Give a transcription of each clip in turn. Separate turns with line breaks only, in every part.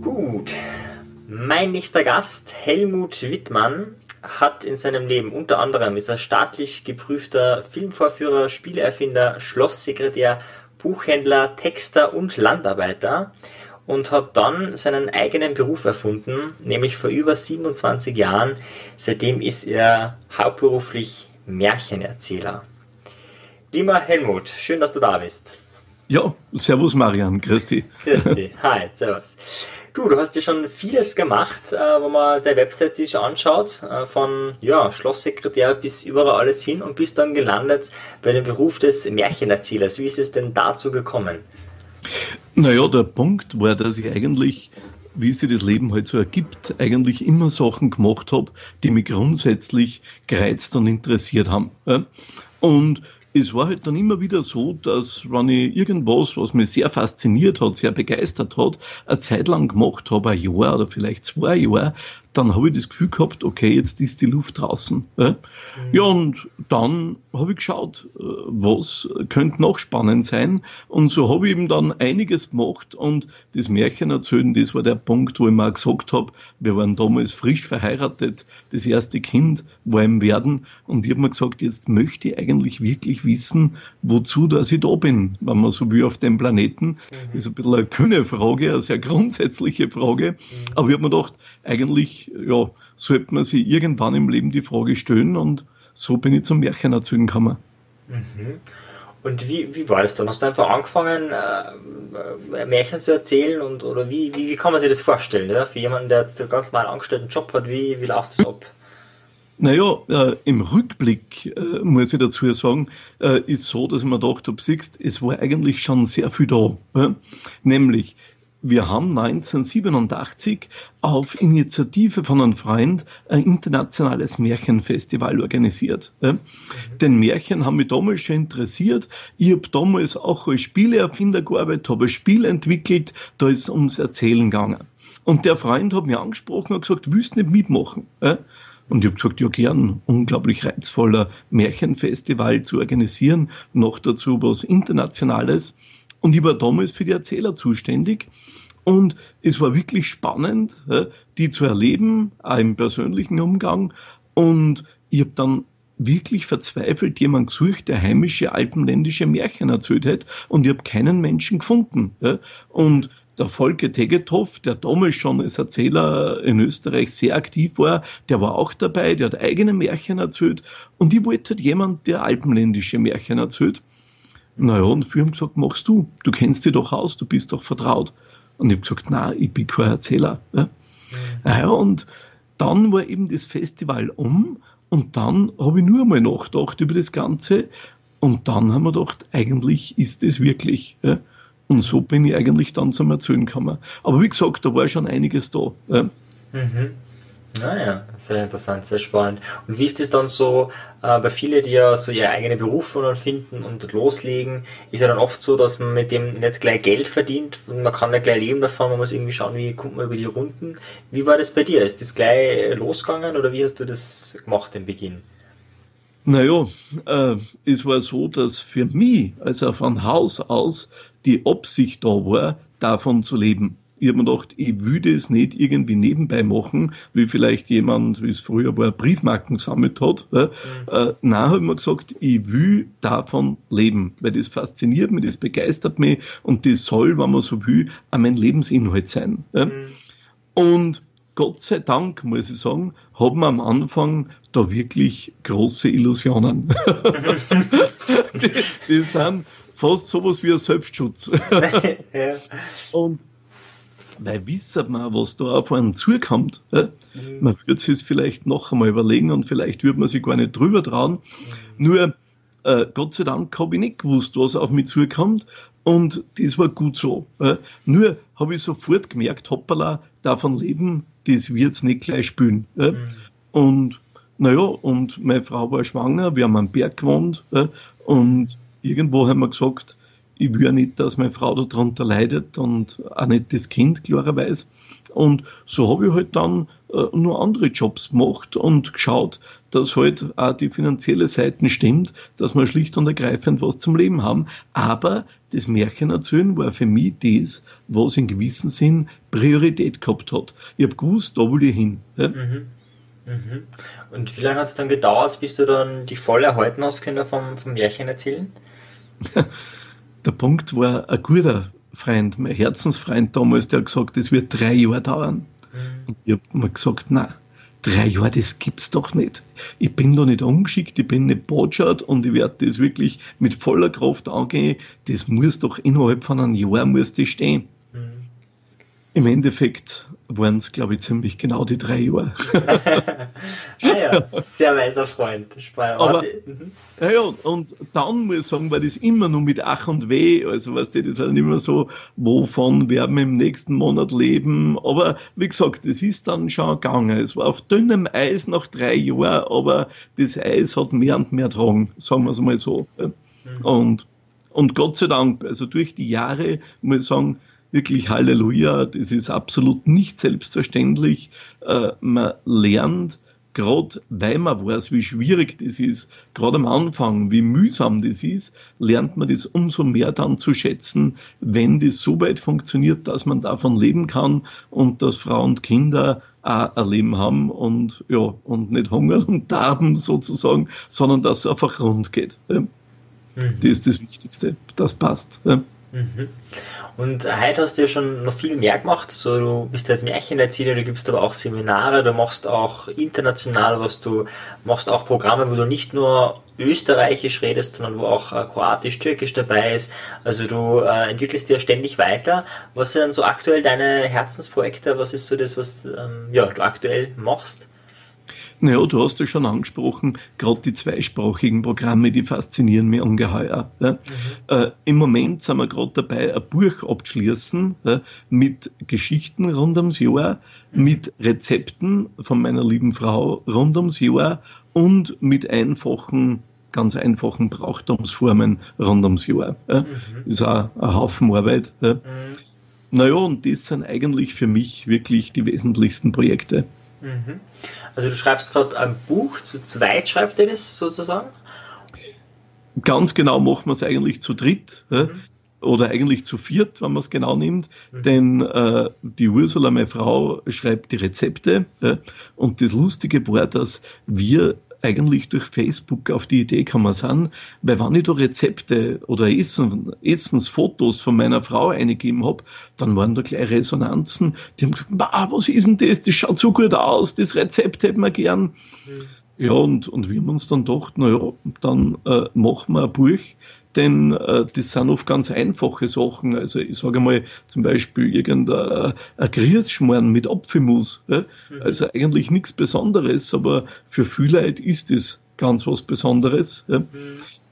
Gut. Mein nächster Gast, Helmut Wittmann, hat in seinem Leben unter anderem ist er staatlich geprüfter Filmvorführer, Spieleerfinder, Schlosssekretär, Buchhändler, Texter und Landarbeiter und hat dann seinen eigenen Beruf erfunden, nämlich vor über 27 Jahren. Seitdem ist er hauptberuflich Märchenerzähler. Lieber Helmut, schön, dass du da bist.
Ja, servus Marian, Christi.
Christi, hi, servus. Du, du hast ja schon vieles gemacht, äh, wenn man der Website sich anschaut, äh, von ja, Schlosssekretär bis überall alles hin und bist dann gelandet bei dem Beruf des Märchenerzählers. Wie ist es denn dazu gekommen?
Naja, der Punkt war, dass ich eigentlich, wie sich das Leben halt so ergibt, eigentlich immer Sachen gemacht habe, die mich grundsätzlich gereizt und interessiert haben. Und es war halt dann immer wieder so, dass wenn ich irgendwas, was mich sehr fasziniert hat, sehr begeistert hat, eine Zeit lang gemacht habe, ein Jahr oder vielleicht zwei Jahre, dann habe ich das Gefühl gehabt, okay, jetzt ist die Luft draußen. Ja, mhm. ja und dann habe ich geschaut, äh, was könnte noch spannend sein. Und so habe ich eben dann einiges gemacht und das Märchen erzählen, das war der Punkt, wo ich mir auch gesagt habe, wir waren damals frisch verheiratet, das erste Kind war im Werden und ich habe mir gesagt, jetzt möchte ich eigentlich wirklich wissen, wozu dass ich da bin, wenn man so will auf dem Planeten. Mhm. Das ist ein bisschen eine kühne Frage, eine sehr grundsätzliche Frage. Mhm. Aber ich habe mir gedacht, eigentlich ja, sollte man sich irgendwann im Leben die Frage stellen und so bin ich zum Märchen erzählen gekommen.
Mhm. Und wie, wie war das dann? Hast du einfach angefangen, äh, Märchen zu erzählen und oder wie, wie, wie kann man sich das vorstellen? Ja? Für jemanden, der jetzt einen ganz normalen angestellten Job hat, wie, wie läuft das ab?
Naja, äh, im Rückblick äh, muss ich dazu sagen, äh, ist so, dass ich mir gedacht habe, siehst, es war eigentlich schon sehr viel da. Ja? Nämlich, wir haben 1987 auf Initiative von einem Freund ein internationales Märchenfestival organisiert. Mhm. Den Märchen haben mich damals schon interessiert. Ich habe damals auch als Spieleerfinder gearbeitet, habe ein Spiel entwickelt, da ist es ums Erzählen gegangen. Und der Freund hat mich angesprochen und gesagt, willst du nicht mitmachen? Und ich habe gesagt, ja gern, unglaublich reizvoller Märchenfestival zu organisieren, noch dazu was Internationales. Und ich war damals für die Erzähler zuständig. Und es war wirklich spannend, die zu erleben, auch im persönlichen Umgang. Und ich habe dann wirklich verzweifelt jemand gesucht, der heimische alpenländische Märchen erzählt hat. Und ich habe keinen Menschen gefunden. Und der Volker Tegethoff, der damals schon als Erzähler in Österreich sehr aktiv war, der war auch dabei, der hat eigene Märchen erzählt. Und ich wollte halt jemand, der alpenländische Märchen erzählt. Naja, und wir haben gesagt, machst du, du kennst dich doch aus, du bist doch vertraut. Und ich habe gesagt, na, ich bin kein Erzähler. Ja. Ja, und dann war eben das Festival um und dann habe ich nur einmal nachgedacht über das Ganze und dann haben wir gedacht, eigentlich ist es wirklich. Ja. Und so bin ich eigentlich dann zum Erzählen gekommen. Aber wie gesagt, da war schon einiges da. Ja.
Mhm. Naja, sehr interessant, sehr spannend. Und wie ist es dann so, äh, bei vielen, die ja so ihre eigene Berufung finden und loslegen, ist ja dann oft so, dass man mit dem nicht gleich Geld verdient und man kann ja gleich leben davon, man muss irgendwie schauen, wie kommt man über die Runden. Wie war das bei dir? Ist das gleich losgegangen oder wie hast du das gemacht im Beginn?
Naja, äh, es war so, dass für mich, also von Haus aus, die Absicht da war, davon zu leben ich habe mir gedacht, ich würde es nicht irgendwie nebenbei machen, wie vielleicht jemand, wie es früher war, Briefmarken sammelt hat. Mhm. Äh, nein, habe ich mir gesagt, ich will davon leben, weil das fasziniert mich, das begeistert mich und das soll, wenn man so will, auch mein Lebensinhalt sein. Mhm. Und Gott sei Dank, muss ich sagen, haben wir am Anfang da wirklich große Illusionen. die, die sind fast sowas wie ein Selbstschutz. ja. Und weil wissen wir, was da auf einen zukommt. Mhm. Man würde sich es vielleicht noch einmal überlegen und vielleicht würde man sich gar nicht drüber trauen. Mhm. Nur, äh, Gott sei Dank habe ich nicht gewusst, was auf mich zukommt und das war gut so. Äh, nur habe ich sofort gemerkt, hoppala, davon leben, das wird es nicht gleich spülen. Äh. Mhm. Und naja, und meine Frau war schwanger, wir haben am Berg gewohnt äh, und irgendwo haben wir gesagt, ich will nicht, dass meine Frau darunter leidet und auch nicht das Kind, klarerweise. Und so habe ich halt dann äh, nur andere Jobs gemacht und geschaut, dass halt auch die finanzielle Seite stimmt, dass wir schlicht und ergreifend was zum Leben haben. Aber das Märchen erzählen war für mich das, was in gewissem Sinn Priorität gehabt hat. Ich habe gewusst, da will ich hin. Ja? Mhm.
Mhm. Und wie lange hat es dann gedauert, bis du dann die voll erhalten hast können vom, vom Märchen erzählen?
Der Punkt war ein guter Freund, mein Herzensfreund damals, der hat gesagt, das wird drei Jahre dauern. Mhm. Und ich habe mir gesagt, nein, drei Jahre, das gibt's doch nicht. Ich bin da nicht umgeschickt, ich bin nicht botschert und ich werde das wirklich mit voller Kraft angehen. Das muss doch innerhalb von einem Jahr muss das stehen. Mhm. Im Endeffekt waren es, glaube ich, ziemlich genau die drei Jahre.
ah ja, sehr weiser Freund.
Aber, mhm. ja, und dann muss ich sagen, war das immer nur mit Ach und Weh. Also, weißt du, das war dann immer so, wovon werden wir im nächsten Monat leben. Aber wie gesagt, das ist dann schon gegangen. Es war auf dünnem Eis nach drei Jahren, aber das Eis hat mehr und mehr tragen, sagen wir es mal so. Mhm. Und, und Gott sei Dank, also durch die Jahre, muss ich sagen, wirklich Halleluja, das ist absolut nicht selbstverständlich. Äh, man lernt, gerade weil man weiß, wie schwierig das ist, gerade am Anfang, wie mühsam das ist, lernt man das umso mehr dann zu schätzen, wenn das so weit funktioniert, dass man davon leben kann und dass Frauen und Kinder auch ein Leben haben und ja und nicht hungern und darben sozusagen, sondern dass es einfach rund geht. Mhm. Das ist das Wichtigste. Das passt. Mhm.
Und heute hast du ja schon noch viel mehr gemacht. So, du bist jetzt Märchenerzähler, du gibst aber auch Seminare, du machst auch international was, du machst auch Programme, wo du nicht nur Österreichisch redest, sondern wo auch äh, Kroatisch, Türkisch dabei ist. Also du äh, entwickelst dir ständig weiter. Was sind so aktuell deine Herzensprojekte? Was ist so das, was ähm, ja, du aktuell machst?
Naja, du hast ja schon angesprochen, gerade die zweisprachigen Programme, die faszinieren mich ungeheuer. Ja. Mhm. Äh, Im Moment sind wir gerade dabei, ein Buch abzuschließen ja, mit Geschichten rund ums Jahr, mhm. mit Rezepten von meiner lieben Frau rund ums Jahr und mit einfachen ganz einfachen Brauchtumsformen rund ums Jahr. Ja. Mhm. Das ist auch ein Haufen Arbeit. Ja. Mhm. Naja, und das sind eigentlich für mich wirklich die wesentlichsten Projekte.
Mhm. Also du schreibst gerade ein Buch, zu zweit schreibt ihr das sozusagen?
Ganz genau machen wir es eigentlich zu dritt. Mhm. Oder eigentlich zu viert, wenn man es genau nimmt. Mhm. Denn äh, die Ursula, meine Frau, schreibt die Rezepte. Äh, und das Lustige war, dass wir eigentlich durch Facebook auf die Idee gekommen sind, weil wenn ich da Rezepte oder Essen, Essensfotos von meiner Frau eingegeben habe, dann waren da gleich Resonanzen, die haben gesagt, was ist denn das, das schaut so gut aus, das Rezept hätten wir gern. Mhm. Ja, und, und wir haben uns dann gedacht, naja, dann äh, machen wir ein Buch, denn äh, das sind oft ganz einfache Sachen. Also ich sage mal zum Beispiel irgendein Grießschmarrn mit Apfelmus. Ja? Mhm. Also eigentlich nichts Besonderes, aber für viele Leute ist das ganz was Besonderes. Ja? Mhm.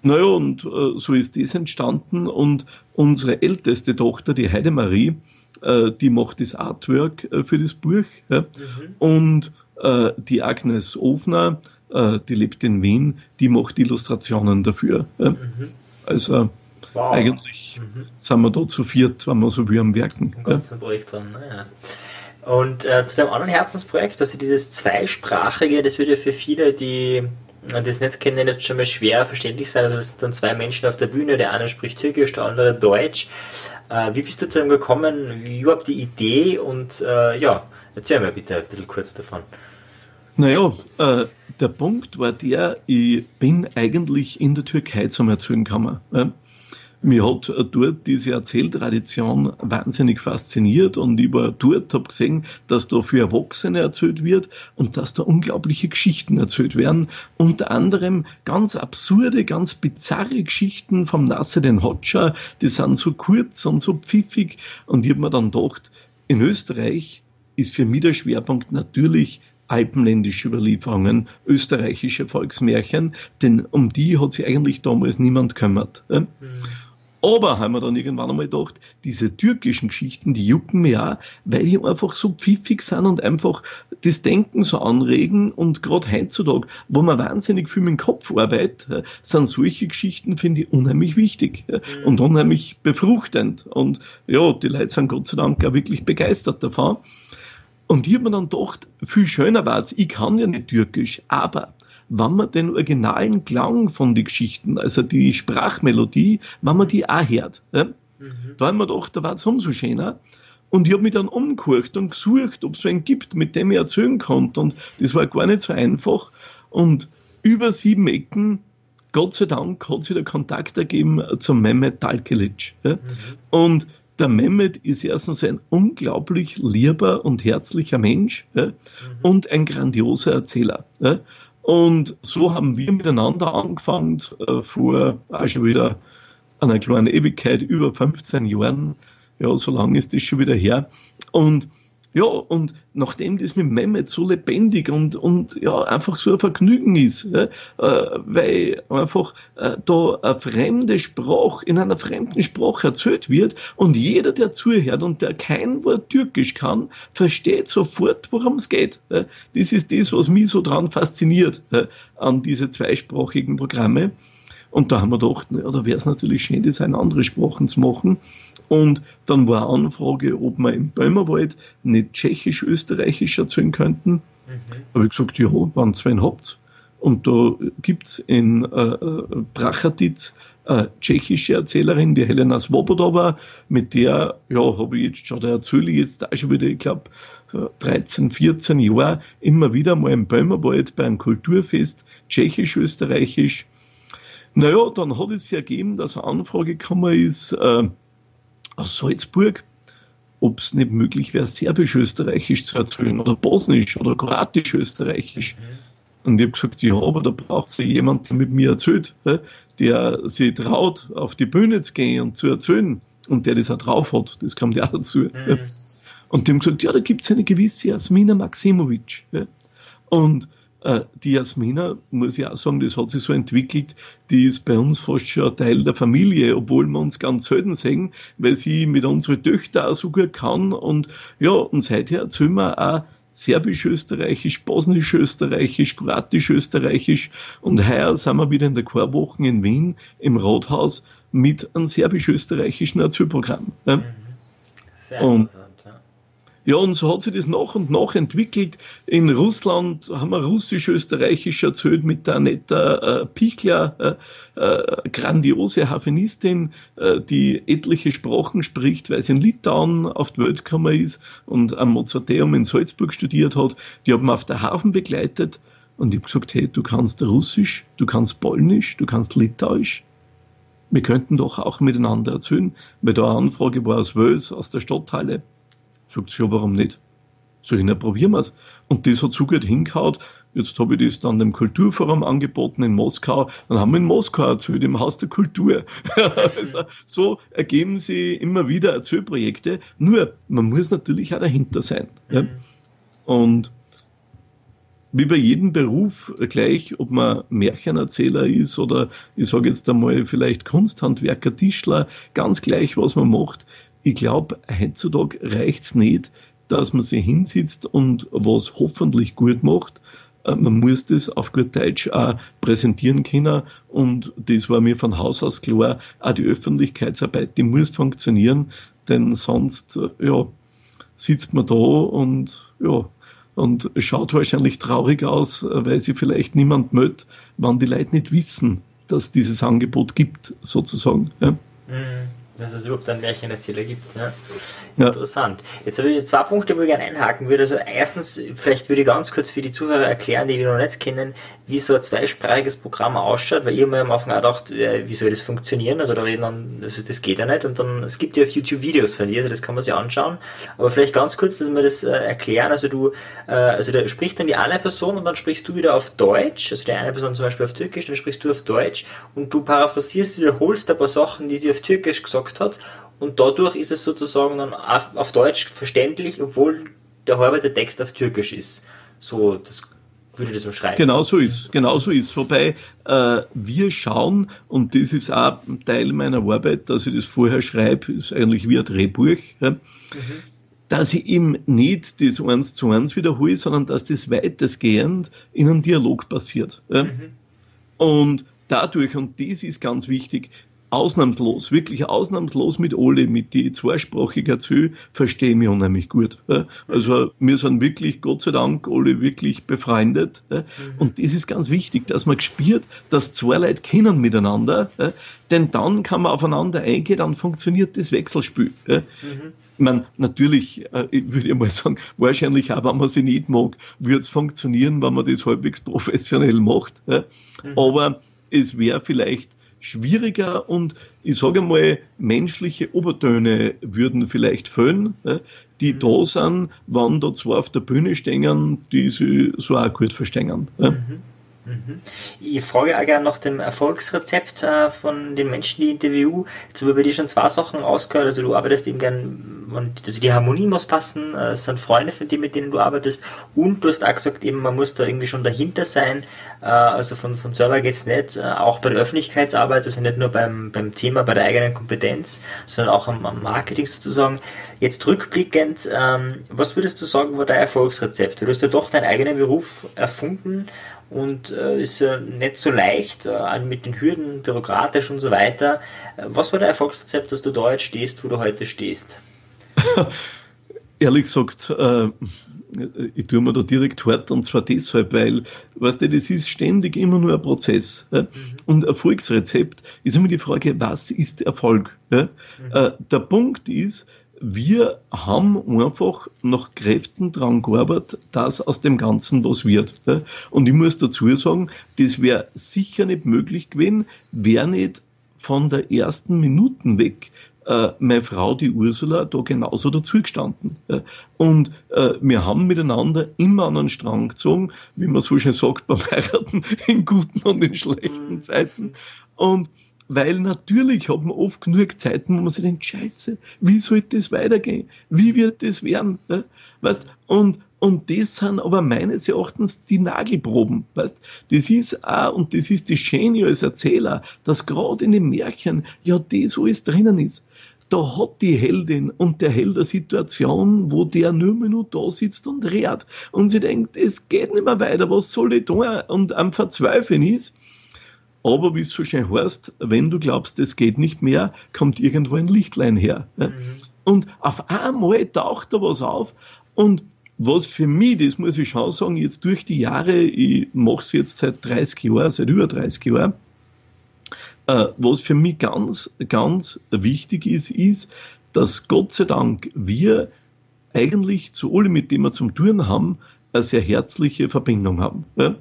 Naja, und äh, so ist das entstanden und unsere älteste Tochter, die Heidemarie, äh, die macht das Artwork äh, für das Buch ja? mhm. und äh, die Agnes Ofner, äh, die lebt in Wien, die macht Illustrationen dafür. Mhm. Also wow. eigentlich mhm. sind wir da zu viert, wenn wir so wie am Werken.
Im ganzen ja. Projekt dran, naja. Und äh, zu dem anderen Herzensprojekt, also dieses zweisprachige, das wird ja für viele, die das nicht kennen, jetzt schon mal schwer verständlich sein. Also das sind dann zwei Menschen auf der Bühne, der eine spricht Türkisch, der andere Deutsch. Äh, wie bist du zu dem gekommen? Wie überhaupt die Idee? Und äh, ja, erzähl mir bitte ein bisschen kurz davon.
Naja, äh, der Punkt war der, ich bin eigentlich in der Türkei zum Erzählen gekommen. Ja. Mir hat dort diese Erzähltradition wahnsinnig fasziniert und ich war dort, habe gesehen, dass da für Erwachsene erzählt wird und dass da unglaubliche Geschichten erzählt werden. Unter anderem ganz absurde, ganz bizarre Geschichten vom Nasser den Hotscher, die sind so kurz und so pfiffig und ich habe mir dann gedacht, in Österreich ist für mich der Schwerpunkt natürlich alpenländische Überlieferungen, österreichische Volksmärchen, denn um die hat sich eigentlich damals niemand gekümmert. Mhm. Aber haben wir dann irgendwann einmal gedacht, diese türkischen Geschichten, die jucken mir auch, weil die einfach so pfiffig sind und einfach das Denken so anregen. Und gerade heutzutage, wo man wahnsinnig viel mit dem Kopf arbeitet, sind solche Geschichten, finde ich, unheimlich wichtig mhm. und unheimlich befruchtend. Und ja, die Leute sind Gott sei Dank auch wirklich begeistert davon. Und ich habe mir dann gedacht, viel schöner war es, ich kann ja nicht Türkisch, aber wenn man den originalen Klang von den Geschichten, also die Sprachmelodie, wenn man die auch hört, ja, mhm. da haben wir gedacht, da war es umso schöner. Und ich habe mich dann umgehört und gesucht, ob es einen gibt, mit dem ich erzählen konnte. Und das war gar nicht so einfach. Und über sieben Ecken, Gott sei Dank, hat sich der Kontakt ergeben zum Mehmet Talkelic. Ja. Mhm. Und der Mehmet ist erstens ein unglaublich lieber und herzlicher Mensch ja, mhm. und ein grandioser Erzähler. Ja. Und so haben wir miteinander angefangen, äh, vor auch schon wieder einer kleinen Ewigkeit, über 15 Jahren. Ja, so lange ist das schon wieder her. Und ja, und nachdem das mit Mehmet so lebendig und, und ja, einfach so ein Vergnügen ist, ja, äh, weil einfach äh, da eine fremde Sprache in einer fremden Sprache erzählt wird und jeder, der zuhört und der kein Wort Türkisch kann, versteht sofort, worum es geht. Ja. Das ist das, was mich so dran fasziniert ja, an diese zweisprachigen Programme. Und da haben wir gedacht, ja, da wäre es natürlich schön, das in andere Sprachen zu machen. Und dann war eine Anfrage, ob wir im Böhmerwald nicht tschechisch-österreichisch erzählen könnten. Mhm. Habe ich gesagt, ja, wann zwei habt Und da gibt's in äh, äh Brachatitz eine tschechische Erzählerin, die Helena Svobodova, mit der ja, habe ich jetzt schon, da erzähle ich jetzt auch schon wieder, ich glaube, 13, 14 Jahre immer wieder mal im Böhmerwald bei einem Kulturfest, tschechisch-österreichisch naja, dann hat es sich ergeben, dass eine Anfrage gekommen ist äh, aus Salzburg, ob es nicht möglich wäre, Serbisch-Österreichisch zu erzählen oder Bosnisch oder Kroatisch-Österreichisch. Mhm. Und ich habe gesagt, ja, aber da braucht es jemand, der mit mir erzählt, der sich traut, auf die Bühne zu gehen und zu erzählen und der das auch drauf hat. Das kommt ja dazu. Mhm. Und die haben gesagt, ja, da gibt es eine gewisse Jasmina Maximovic. Und die Jasmina, muss ich auch sagen, das hat sich so entwickelt, die ist bei uns fast schon ein Teil der Familie, obwohl wir uns ganz selten sehen, weil sie mit unseren Töchtern auch so gut kann. Und ja, und seither erzählen wir auch Serbisch-Österreichisch, Bosnisch-Österreichisch, Kroatisch-Österreichisch. Und heuer sind wir wieder in der Chorwoche in Wien im Rathaus mit einem serbisch-österreichischen Erzählprogramm. Ja. Sehr und interessant. Ja, und so hat sich das nach und nach entwickelt. In Russland haben wir russisch-österreichisch erzählt mit der Anetta äh, Pichler, äh, äh, grandiose Hafenistin, äh, die etliche Sprachen spricht, weil sie in Litauen auf die Welt gekommen ist und am Mozarteum in Salzburg studiert hat. Die haben auf der Hafen begleitet und ich habe gesagt, hey, du kannst Russisch, du kannst Polnisch, du kannst Litauisch. Wir könnten doch auch miteinander erzählen, weil da eine Anfrage war aus Wels, aus der Stadthalle. Sagt sie, ja, warum nicht? So, hin, probieren wir's. Und das hat so gut hingehaut. Jetzt habe ich das dann dem Kulturforum angeboten in Moskau. Dann haben wir in Moskau erzählt, im Haus der Kultur. also, so ergeben sie immer wieder Erzählprojekte. Nur, man muss natürlich auch dahinter sein. Ja? Mhm. Und wie bei jedem Beruf gleich, ob man Märchenerzähler ist oder ich sage jetzt einmal vielleicht Kunsthandwerker, Tischler, ganz gleich, was man macht ich glaube, heutzutage reicht's nicht, dass man sich hinsitzt und was hoffentlich gut macht. Äh, man muss das auf gut Deutsch auch präsentieren können und das war mir von Haus aus klar. Auch die Öffentlichkeitsarbeit, die muss funktionieren, denn sonst, äh, ja, sitzt man da und, ja, und schaut wahrscheinlich traurig aus, äh, weil sie vielleicht niemand mögt, wann die Leute nicht wissen, dass dieses Angebot gibt, sozusagen. Ja.
Mhm dass es überhaupt einen Märchenerzähler gibt. Ja. Interessant. Jetzt habe ich zwei Punkte, wo ich gerne einhaken würde. Also erstens, vielleicht würde ich ganz kurz für die Zuhörer erklären, die die noch nicht kennen, wie so ein zweisprachiges Programm ausschaut, weil ich mir am Anfang auch gedacht, äh, wie soll das funktionieren? Also da reden dann, also das geht ja nicht und dann, es gibt ja auf YouTube Videos von dir, also das kann man sich anschauen. Aber vielleicht ganz kurz, dass wir das äh, erklären. Also du, äh, also da spricht dann die eine Person und dann sprichst du wieder auf Deutsch, also die eine Person zum Beispiel auf Türkisch, dann sprichst du auf Deutsch und du paraphrasierst, wiederholst ein paar Sachen, die sie auf Türkisch gesagt hat und dadurch ist es sozusagen dann auf, auf Deutsch verständlich, obwohl der halbe der Text auf Türkisch ist. So, das würde das umschreiben.
Genau so ist, genau so ist. Wobei äh, wir schauen, und das ist auch Teil meiner Arbeit, dass ich das vorher schreibe, ist eigentlich wie ein Drehbuch, ja, mhm. dass ich eben nicht das eins zu eins wiederhole, sondern dass das weitestgehend in einem Dialog passiert. Ja. Mhm. Und dadurch, und das ist ganz wichtig, ausnahmslos, wirklich ausnahmslos mit alle, mit die zweisprachigen erzähle, verstehe mich unheimlich gut. Also wir sind wirklich, Gott sei Dank, alle wirklich befreundet. Mhm. Und das ist ganz wichtig, dass man spürt, dass zwei Leute kennen miteinander, denn dann kann man aufeinander eingehen, dann funktioniert das Wechselspiel. Mhm. Ich meine, natürlich, äh, ich würde mal sagen, wahrscheinlich auch, wenn man sie nicht mag, wird es funktionieren, wenn man das halbwegs professionell macht. Mhm. Aber es wäre vielleicht schwieriger und ich sage mal, menschliche Obertöne würden vielleicht fehlen, die mhm. da sind, wenn da zwei auf der Bühne stehen, die sie so auch gut verstehen. Mhm.
Mhm. Ich frage auch gerne nach dem Erfolgsrezept äh, von den Menschen, die ich interview. Jetzt habe ich bei dir schon zwei Sachen rausgehört. Also du arbeitest eben gern, also die Harmonie muss passen, äh, es sind Freunde von dir, mit denen du arbeitest. Und du hast auch gesagt, eben man muss da irgendwie schon dahinter sein. Äh, also von, von selber geht's nicht. Auch bei der Öffentlichkeitsarbeit, also nicht nur beim, beim Thema, bei der eigenen Kompetenz, sondern auch am, am Marketing sozusagen. Jetzt rückblickend, ähm, was würdest du sagen, war dein Erfolgsrezept? Du hast ja doch deinen eigenen Beruf erfunden und äh, ist ja nicht so leicht, äh, mit den Hürden, bürokratisch und so weiter. Äh, was war der Erfolgsrezept, dass du da jetzt stehst, wo du heute stehst?
Ehrlich gesagt, äh, ich tue mir da direkt hart und zwar deshalb, weil, weißt du, das ist ständig immer nur ein Prozess. Ja? Mhm. Und Erfolgsrezept ist immer die Frage, was ist Erfolg? Ja? Mhm. Äh, der Punkt ist, wir haben einfach nach Kräften dran gearbeitet, dass aus dem Ganzen was wird. Und ich muss dazu sagen, das wäre sicher nicht möglich gewesen, wäre nicht von der ersten Minuten weg äh, meine Frau, die Ursula, da genauso dazugestanden. Und äh, wir haben miteinander immer an einen Strang gezogen, wie man so schön sagt beim Heiraten, in guten und in schlechten. Zeiten. Und weil natürlich hat man oft genug Zeiten, wo man sich denkt, scheiße, wie soll das weitergehen? Wie wird das werden? Ja? Weißt, und, und das sind aber meines Erachtens die Nagelproben. Weißt? Das ist auch, und das ist die Schöne als Erzähler, dass gerade in den Märchen ja das alles drinnen ist da hat die Heldin und der Held eine Situation, wo der nur mehr nur da sitzt und redet und sie denkt, es geht nicht mehr weiter, was soll ich tun? Und am Verzweifeln ist, aber wie es so schön heißt, wenn du glaubst, es geht nicht mehr, kommt irgendwo ein Lichtlein her. Mhm. Und auf einmal taucht da was auf und was für mich, das muss ich schon sagen, jetzt durch die Jahre, ich mache es jetzt seit 30 Jahren, seit über 30 Jahren, äh, was für mich ganz, ganz wichtig ist, ist, dass Gott sei Dank wir eigentlich zu allen, mit denen wir zum Tun haben, eine sehr herzliche Verbindung haben. Ja?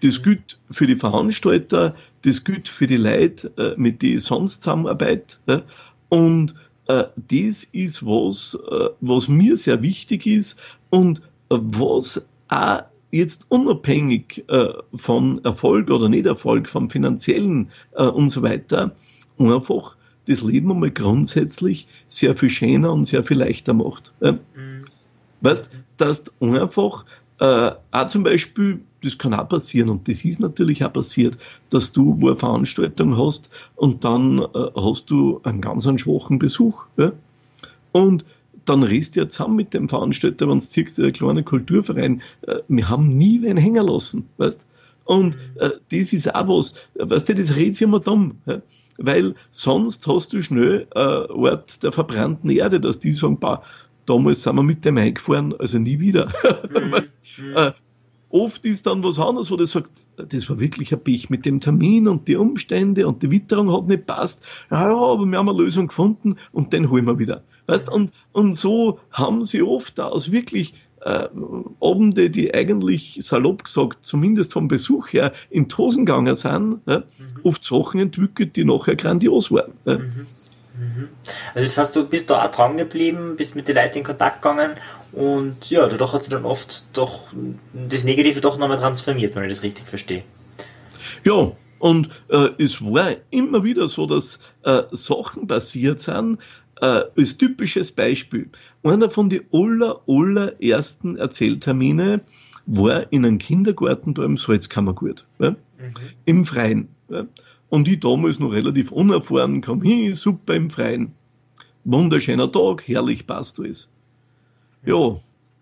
Das gilt für die Veranstalter, das gilt für die Leute, äh, mit denen ich sonst zusammenarbeite. Und äh, das ist was, äh, was mir sehr wichtig ist und was auch jetzt unabhängig von Erfolg oder Nicht-Erfolg, vom finanziellen und so weiter, einfach das Leben einmal grundsätzlich sehr viel schöner und sehr viel leichter macht. Mhm. Weißt, dass du einfach äh, auch zum Beispiel das kann auch passieren und das ist natürlich auch passiert, dass du wo eine Veranstaltung hast und dann äh, hast du einen ganz einen schwachen Besuch. Ja? Und dann redest du ja zusammen mit dem Veranstalter, wenn du siehst, der kleine Kulturverein, äh, wir haben nie wen hängen lassen, weißt? Und äh, das ist auch was, weißt du, das redet sich immer dumm, ja? weil sonst hast du schnell äh, Ort der verbrannten Erde, dass die sagen, bah, damals sind wir mit dem eingefahren, also nie wieder. Mhm. äh, Oft ist dann was anderes, wo der sagt, das war wirklich ein Pech mit dem Termin und die Umstände und die Witterung hat nicht passt. Ja, aber wir haben eine Lösung gefunden und den holen wir wieder. Weißt? Und, und so haben sie oft aus wirklich äh, Abende, die eigentlich salopp gesagt, zumindest vom Besuch her, in Tosen gegangen sind, ja, mhm. oft Sachen entwickelt, die nachher grandios waren. Ja. Mhm.
Also das heißt, du bist da auch dran geblieben, bist mit den Leuten in Kontakt gegangen und ja, dadurch hat sich dann oft doch das Negative doch nochmal transformiert, wenn ich das richtig verstehe.
Ja, und äh, es war immer wieder so, dass äh, Sachen passiert sind, äh, als typisches Beispiel. Einer von den aller, allerersten Erzähltermine war in einem Kindergarten da im Salzkammergut, ja? mhm. im Freien. Ja? Und ich damals noch relativ unerfahren, kam hin, super im Freien. Wunderschöner Tag, herrlich passt alles. Ja,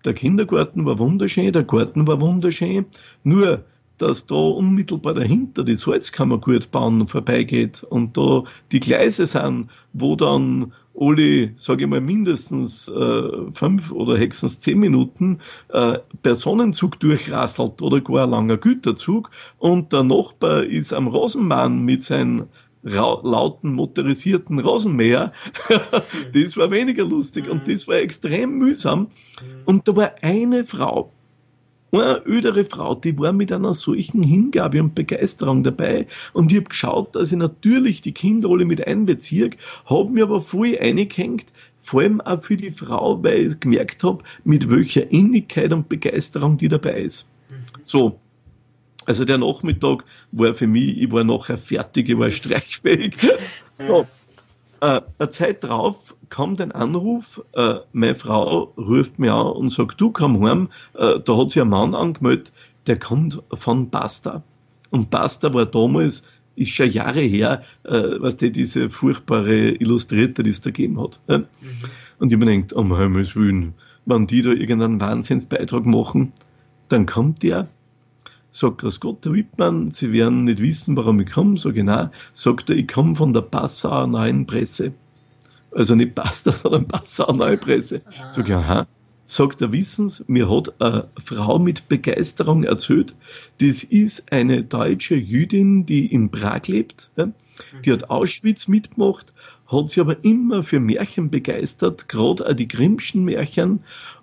der Kindergarten war wunderschön, der Garten war wunderschön, nur dass da unmittelbar dahinter die Salzkammergurtbahn vorbeigeht und da die Gleise sind, wo dann alle, sage ich mal, mindestens äh, fünf oder höchstens zehn Minuten äh, Personenzug durchrasselt oder gar ein langer Güterzug und der Nachbar ist am Rasenmann mit seinem lauten motorisierten Rasenmäher. das war weniger lustig und das war extrem mühsam. Und da war eine Frau, eine ödere Frau, die war mit einer solchen Hingabe und Begeisterung dabei. Und ich habe geschaut, dass ich natürlich die Kinder alle mit einbeziehe, habe mir aber voll eingehängt, vor allem auch für die Frau, weil ich gemerkt habe, mit welcher Innigkeit und Begeisterung die dabei ist. Mhm. So. Also der Nachmittag war für mich, ich war nachher fertig, ich war streichfähig. so. Äh, eine Zeit drauf kam ein Anruf, äh, meine Frau ruft mir an und sagt, du komm heim, äh, da hat sich ein Mann angemeldet, der kommt von Basta. Und Basta war damals, ist schon Jahre her, äh, was die diese furchtbare Illustrierte, die es da gegeben hat. Äh? Mhm. Und ich mir denkt, um Himmels Willen, wenn die da irgendeinen Wahnsinnsbeitrag machen, dann kommt der sagt, Grüß Gott, Herr Wittmann, Sie werden nicht wissen, warum ich komme. Sag ich, nein. Sagt er, ich komme von der Passauer Neuen Presse. Also nicht Pasta, sondern Passauer Neue Presse. Sag ich, aha. Sagt er, wissen Sie, mir hat eine Frau mit Begeisterung erzählt, das ist eine deutsche Jüdin, die in Prag lebt. Die hat Auschwitz mitgemacht, hat sich aber immer für Märchen begeistert, gerade auch die Grimmschen Märchen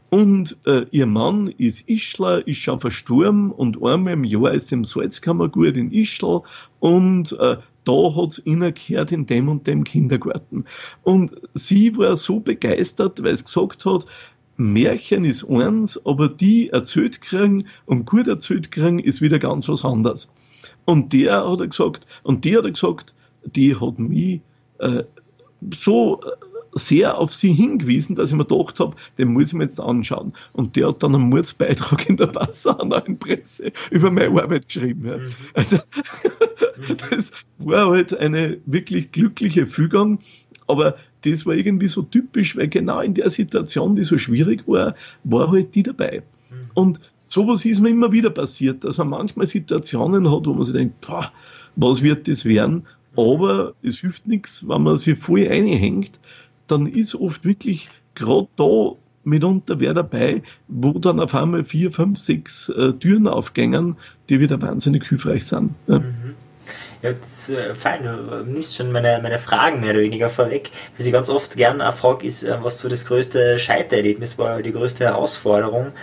und äh, ihr Mann ist Ischler, ist schon verstorben und einmal im Jahr ist im Salzkammergut in Ischl und äh, da hat's ihnen gehört in dem und dem Kindergarten. Und sie war so begeistert, weil es gesagt hat, Märchen ist eins, aber die erzählt kriegen und gut erzählt kriegen ist wieder ganz was anderes. Und der hat er gesagt, und die hat er gesagt, die hat mich äh, so äh, sehr auf sie hingewiesen, dass ich mir gedacht habe, den muss ich mir jetzt anschauen. Und der hat dann einen Mordsbeitrag in der Passauer Presse über meine Arbeit geschrieben. Ja. Mhm. Also das war halt eine wirklich glückliche Fügung, aber das war irgendwie so typisch, weil genau in der Situation, die so schwierig war, war halt die dabei. Mhm. Und sowas ist mir immer wieder passiert, dass man manchmal Situationen hat, wo man sich denkt, boah, was wird das werden? Aber es hilft nichts, wenn man sich voll einhängt, dann ist oft wirklich gerade da mitunter wer dabei, wo dann auf einmal vier, fünf, sechs äh, Türen aufgängen, die wieder wahnsinnig hilfreich sind. Ja. Mhm.
Ja, das äh, fein, du nimmst schon meine, meine Fragen mehr oder weniger vorweg. Was ich ganz oft gerne frage, ist, äh, was so das größte Scheitererlebnis war, die größte Herausforderung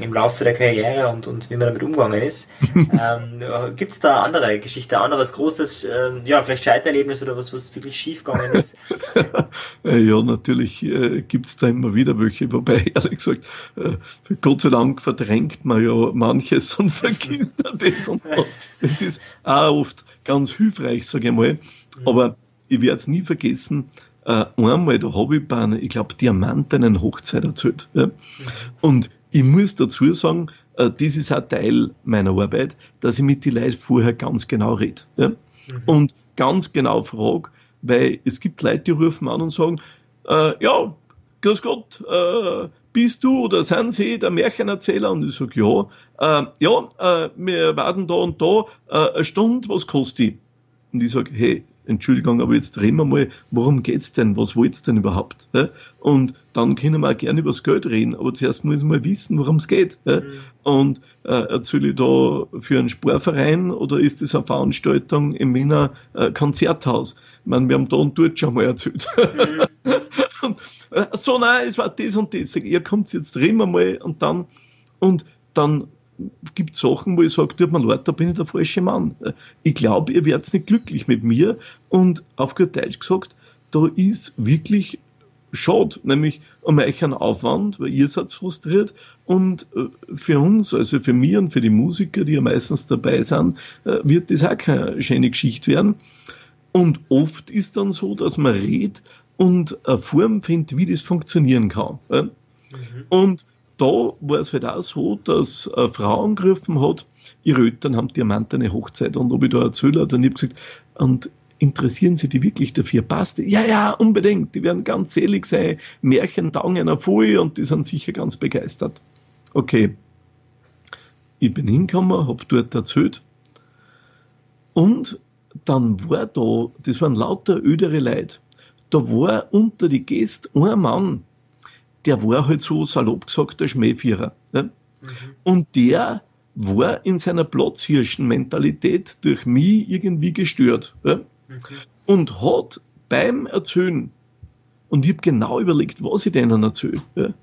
im Laufe der Karriere und, und wie man damit umgegangen ist. ähm, Gibt es da andere Geschichte, anderes großes, äh, ja, vielleicht Scheitererlebnis oder was, was wirklich schief gegangen ist?
Äh, ja, natürlich äh, gibt es da immer wieder welche, wobei ehrlich gesagt, äh, Gott sei Dank verdrängt man ja manches und vergisst dann das und das. Das ist auch oft ganz hilfreich, sage ich mal. Aber ich werde es nie vergessen, äh, einmal, da habe ich bei einer, ich glaube, Diamanten Hochzeit erzählt. Ja. Und ich muss dazu sagen, äh, das ist ein Teil meiner Arbeit, dass ich mit den Leuten vorher ganz genau rede. Ja? Mhm. Und ganz genau frage, weil es gibt Leute, die rufen an und sagen, äh, ja, grüß Gott, äh, bist du oder sind Sie der Märchenerzähler? Und ich sage, ja, äh, ja, äh, wir warten da und da äh, eine Stunde, was kostet die? Und ich sage, hey, Entschuldigung, aber jetzt reden wir mal, worum geht's denn? Was wollt's denn überhaupt? Und dann können wir auch gerne über das Geld reden, aber zuerst muss ich mal wissen, worum es geht. Mhm. Und äh, erzähle ich da für einen Sportverein oder ist das eine Veranstaltung im Wiener äh, Konzerthaus? Ich meine, wir haben da und dort schon mal erzählt. Mhm. und, äh, so, nein, es war das und das. Ihr kommt jetzt reden wir mal und dann, und dann gibt Sachen, wo ich sage, tut mir leid, da bin ich der falsche Mann. Ich glaube, ihr werdet nicht glücklich mit mir. Und auf gut Deutsch gesagt, da ist wirklich schade, nämlich um euch einen Aufwand, weil ihr seid frustriert und äh, für uns, also für mich und für die Musiker, die ja meistens dabei sind, äh, wird das auch keine schöne Geschichte werden. Und oft ist dann so, dass man redet und eine Form findet, wie das funktionieren kann. Mhm. Und da war es halt auch so, dass eine Frau angegriffen hat, ihre Eltern haben diamantene Hochzeit und ob ich da erzähle, dann habe ich gesagt, und interessieren Sie die wirklich dafür? Passt? Ja, ja, unbedingt. Die werden ganz selig sein. Märchen taugen einer voll und die sind sicher ganz begeistert. Okay. Ich bin hingekommen, habe dort erzählt. Und dann war da, das waren lauter ödere Leute. Da war unter die Gäste ein Mann, der war halt so salopp gesagt der Schmähvierer. Ne? Mhm. Und der war in seiner Platzhirschen-Mentalität durch mich irgendwie gestört. Ne? Mhm. Und hat beim Erzählen, und ich habe genau überlegt, was ich denen erzähle. Ne?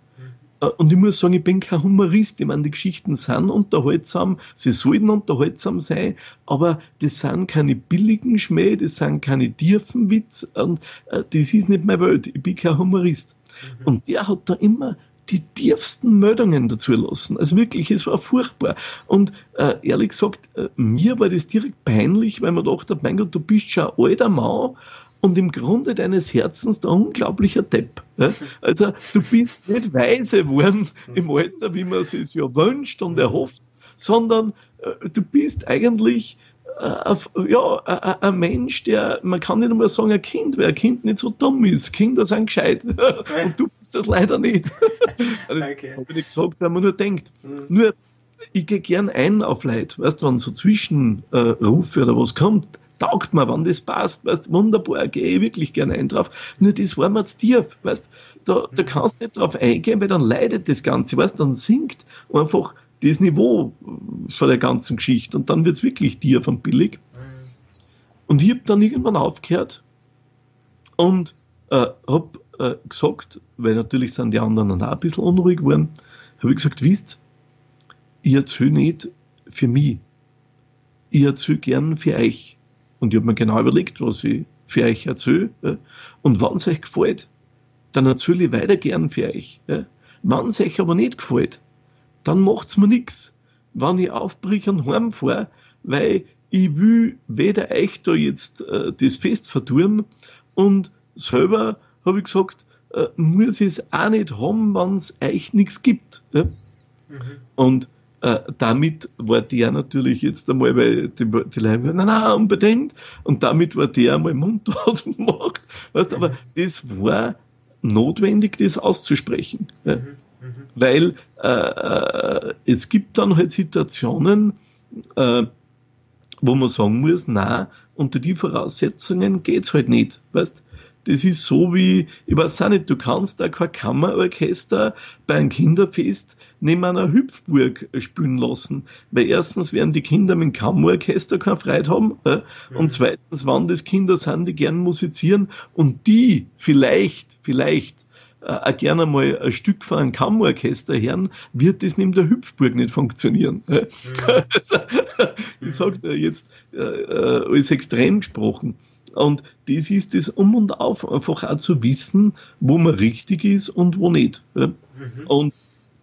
Mhm. Und ich muss sagen, ich bin kein Humorist. Ich meine, die Geschichten sind unterhaltsam, sie sollten unterhaltsam sein, aber das sind keine billigen Schmäh, das sind keine tiefen Witz und äh, das ist nicht meine Welt. Ich bin kein Humorist. Mhm. Und der hat da immer die tiefsten Meldungen dazu lassen. Also wirklich, es war furchtbar. Und äh, ehrlich gesagt, äh, mir war das direkt peinlich, weil man dachte, mein Gott, du bist schon ein alter Mann und im Grunde deines Herzens der unglaublicher Depp. Ja? Also du bist nicht weise geworden im Alter, wie man es sich ja wünscht und erhofft, sondern äh, du bist eigentlich äh, ja, ein Mensch, der, man kann nicht einmal sagen, ein Kind, weil ein Kind nicht so dumm ist. Kinder sind gescheit. Und du bist das leider nicht. Das okay. habe ich nicht gesagt, weil man nur denkt. Mhm. Nur, ich gehe gern ein auf Leid. Weißt du, wenn so Zwischenrufe oder was kommt, taugt mir, wenn das passt, weißt wunderbar, gehe ich wirklich gern ein drauf. Nur das war mir zu tief, weißt da, da mhm. kannst du nicht drauf eingehen, weil dann leidet das Ganze, weißt dann sinkt einfach das Niveau von der ganzen Geschichte und dann wird es wirklich tief und billig. Und ich habe dann irgendwann aufgehört und äh, habe äh, gesagt, weil natürlich sind die anderen dann auch ein bisschen unruhig geworden, habe ich gesagt, wisst, ich erzähle nicht für mich, ich erzähle gern für euch. Und ich habe mir genau überlegt, was ich für euch erzähle. Äh, und wenn es euch gefällt, dann erzähle ich weiter gern für euch. Äh. Wenn es euch aber nicht gefällt, dann macht's mir nichts, wenn ich aufbrich und heimfahre, weil ich will weder euch da jetzt äh, das Fest vertun und selber habe ich gesagt, äh, muss ich es auch nicht haben, wenn es euch nichts gibt. Ja? Mhm. Und äh, damit war der natürlich jetzt einmal, weil die, die Leute, nein, nein, unbedingt. Und damit war der einmal mundtot gemacht. Weißt, aber das war notwendig, das auszusprechen. Mhm. Mhm. Weil äh, äh, es gibt dann halt Situationen, äh, wo man sagen muss, na, unter die Voraussetzungen geht's halt nicht. Weißt? Das ist so wie, ich weiß auch nicht, du kannst da kein Kammerorchester bei einem Kinderfest neben einer Hüpfburg spielen lassen. Weil erstens werden die Kinder mit dem Kammerorchester keine Freude haben. Äh? Und mhm. zweitens, wann das Kinder sind, die gern musizieren und die vielleicht, vielleicht äh, gerne mal ein Stück von einem Kammerorchester hören, wird das neben der Hüpfburg nicht funktionieren. Ja. Also, ich sage da jetzt äh, äh, alles extrem gesprochen. Und das ist das Um und Auf, einfach auch zu wissen, wo man richtig ist und wo nicht. Ja. Mhm. Und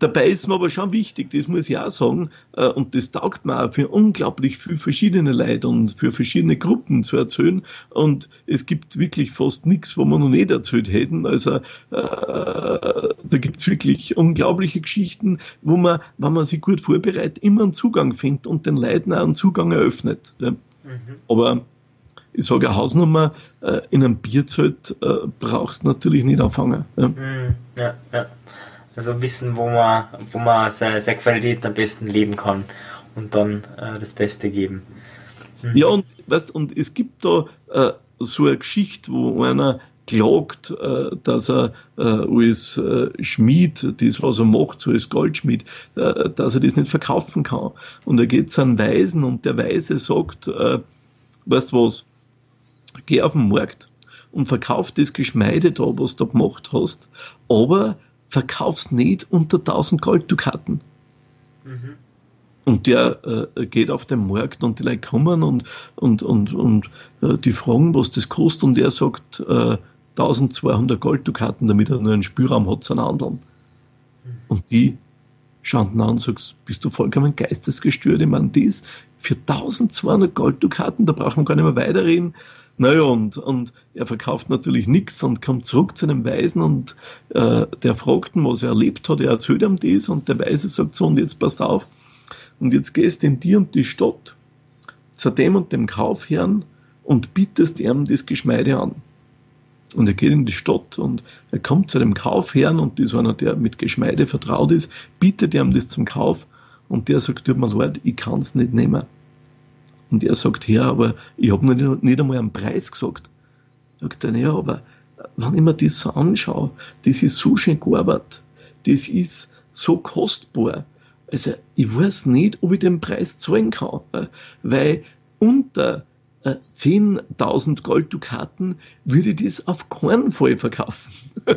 Dabei ist mir aber schon wichtig, das muss ich auch sagen, äh, und das taugt mir auch für unglaublich viele verschiedene Leute und für verschiedene Gruppen zu erzählen. Und es gibt wirklich fast nichts, wo wir noch nicht erzählt hätten. Also äh, da gibt es wirklich unglaubliche Geschichten, wo man, wenn man sich gut vorbereitet, immer einen Zugang findet und den Leuten auch einen Zugang eröffnet. Mhm. Aber ich sage, eine Hausnummer äh, in einem Bierzelt äh, brauchst du natürlich nicht anfangen.
Mhm. ja. ja. Also wissen, wo man, wo man seine, seine Qualität am besten leben kann und dann äh, das Beste geben.
Mhm. Ja, und, weißt, und es gibt da äh, so eine Geschichte, wo einer klagt, äh, dass er äh, als äh, Schmied, das was er macht, so als Goldschmied, äh, dass er das nicht verkaufen kann. Und er geht zu einem Weisen und der Weise sagt, weißt du was, geh auf den Markt und verkauf das Geschmeide da, was du gemacht hast, aber verkauf's nicht unter 1000 Golddukaten. Mhm. Und der äh, geht auf den Markt und die Leute kommen und, und, und, und äh, die fragen, was das kostet und er sagt äh, 1200 Golddukaten, damit er nur einen Spielraum hat zu anderen. Mhm. Und die schaut ihn an und sagt, bist du vollkommen geistesgestört? Ich meine, das für 1200 Golddukaten, da brauchen wir gar nicht mehr weiterreden. Naja, und, und er verkauft natürlich nichts und kommt zurück zu einem Weisen und äh, der fragt ihn, was er erlebt hat. Er erzählt ihm das und der Weise sagt so, und jetzt passt auf, und jetzt gehst in die und die Stadt zu dem und dem Kaufherrn und bietest ihm das Geschmeide an. Und er geht in die Stadt und er kommt zu dem Kaufherrn und das ist einer, der mit Geschmeide vertraut ist, bietet ihm das zum Kauf und der sagt, tut mir leid, ich kann es nicht nehmen. Und er sagt, ja, aber ich habe nicht, nicht einmal einen Preis gesagt. Sagt er, ja, aber wenn ich mir das so anschaue, das ist so schön gearbeitet, das ist so kostbar. Also ich weiß nicht, ob ich den Preis zahlen kann, weil unter 10.000 äh, Golddukaten würde ich das auf keinen Fall verkaufen.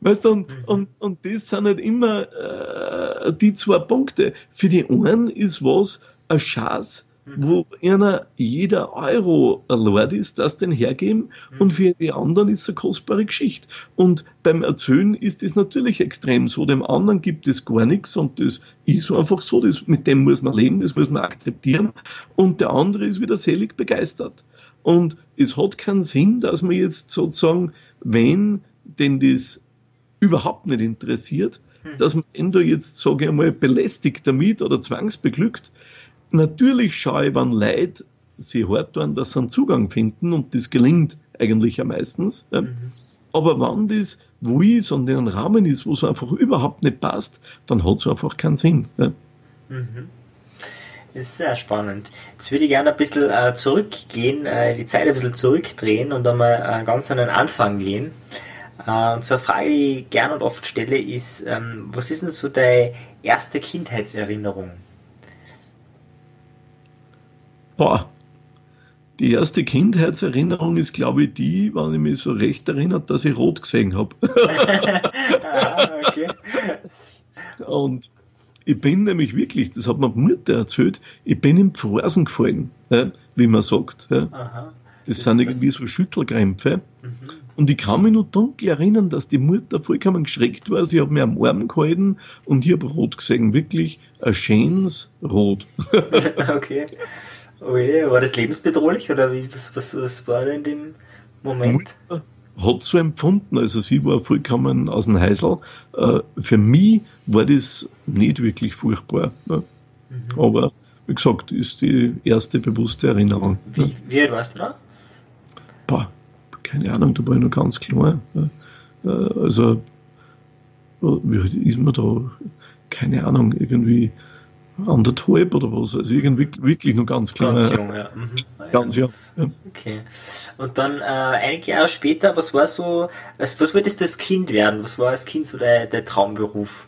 Weißt du, und, mhm. und, und das sind halt immer äh, die zwei Punkte. Für die einen ist was ein Schatz, wo einer jeder Euro erlaubt ist, das den hergeben und für die anderen ist es eine kostbare Geschichte. Und beim Erzählen ist es natürlich extrem so. Dem anderen gibt es gar nichts und das ist einfach so, das, mit dem muss man leben, das muss man akzeptieren und der andere ist wieder selig begeistert. Und es hat keinen Sinn, dass man jetzt sozusagen, wenn denn das überhaupt nicht interessiert, dass man ihn da jetzt, sage ich einmal, belästigt damit oder zwangsbeglückt, Natürlich schaue ich, wann Leute sie hart tun, dass sie einen Zugang finden und das gelingt eigentlich ja meistens. Ja. Mhm. Aber wenn das wo ist und in einem Rahmen ist, wo es einfach überhaupt nicht passt, dann hat es einfach keinen Sinn. Ja.
Mhm. Das ist sehr spannend. Jetzt würde ich gerne ein bisschen äh, zurückgehen, äh, die Zeit ein bisschen zurückdrehen und einmal äh, ganz an den Anfang gehen. Äh, und eine Frage, die ich gerne und oft stelle, ist, ähm, was ist denn so deine erste Kindheitserinnerung?
Boah. Die erste Kindheitserinnerung ist, glaube ich, die, wenn ich mich so recht erinnere, dass ich rot gesehen habe. ah, okay. Und ich bin nämlich wirklich, das hat mir die Mutter erzählt, ich bin im Pforsen gefallen, ja, wie man sagt. Ja. Das, das sind irgendwie so Schüttelkrämpfe. Mhm. Und ich kann mich nur dunkel erinnern, dass die Mutter vollkommen geschreckt war. Sie hat mir am Arm gehalten und ich habe rot gesehen. Wirklich ein schönes Rot.
okay. Oh je, war das lebensbedrohlich oder wie, was, was, was war denn in dem Moment?
Hat so empfunden, also sie war vollkommen aus dem Heisel. Äh, für mich war das nicht wirklich furchtbar. Ne? Mhm. Aber wie gesagt, ist die erste bewusste Erinnerung.
Wie, wie alt warst du da?
Boah, keine Ahnung, da war ich noch ganz klein. Äh, also, wie ist man da? Keine Ahnung, irgendwie anderthalb oder was. Also irgendwie wirklich noch ganz klein. Ganz jung, ja. Mhm. Ganz jung. Ja.
Okay. Und dann äh, einige Jahre später, was war so, was, was wolltest du als Kind werden? Was war als Kind so der, der Traumberuf?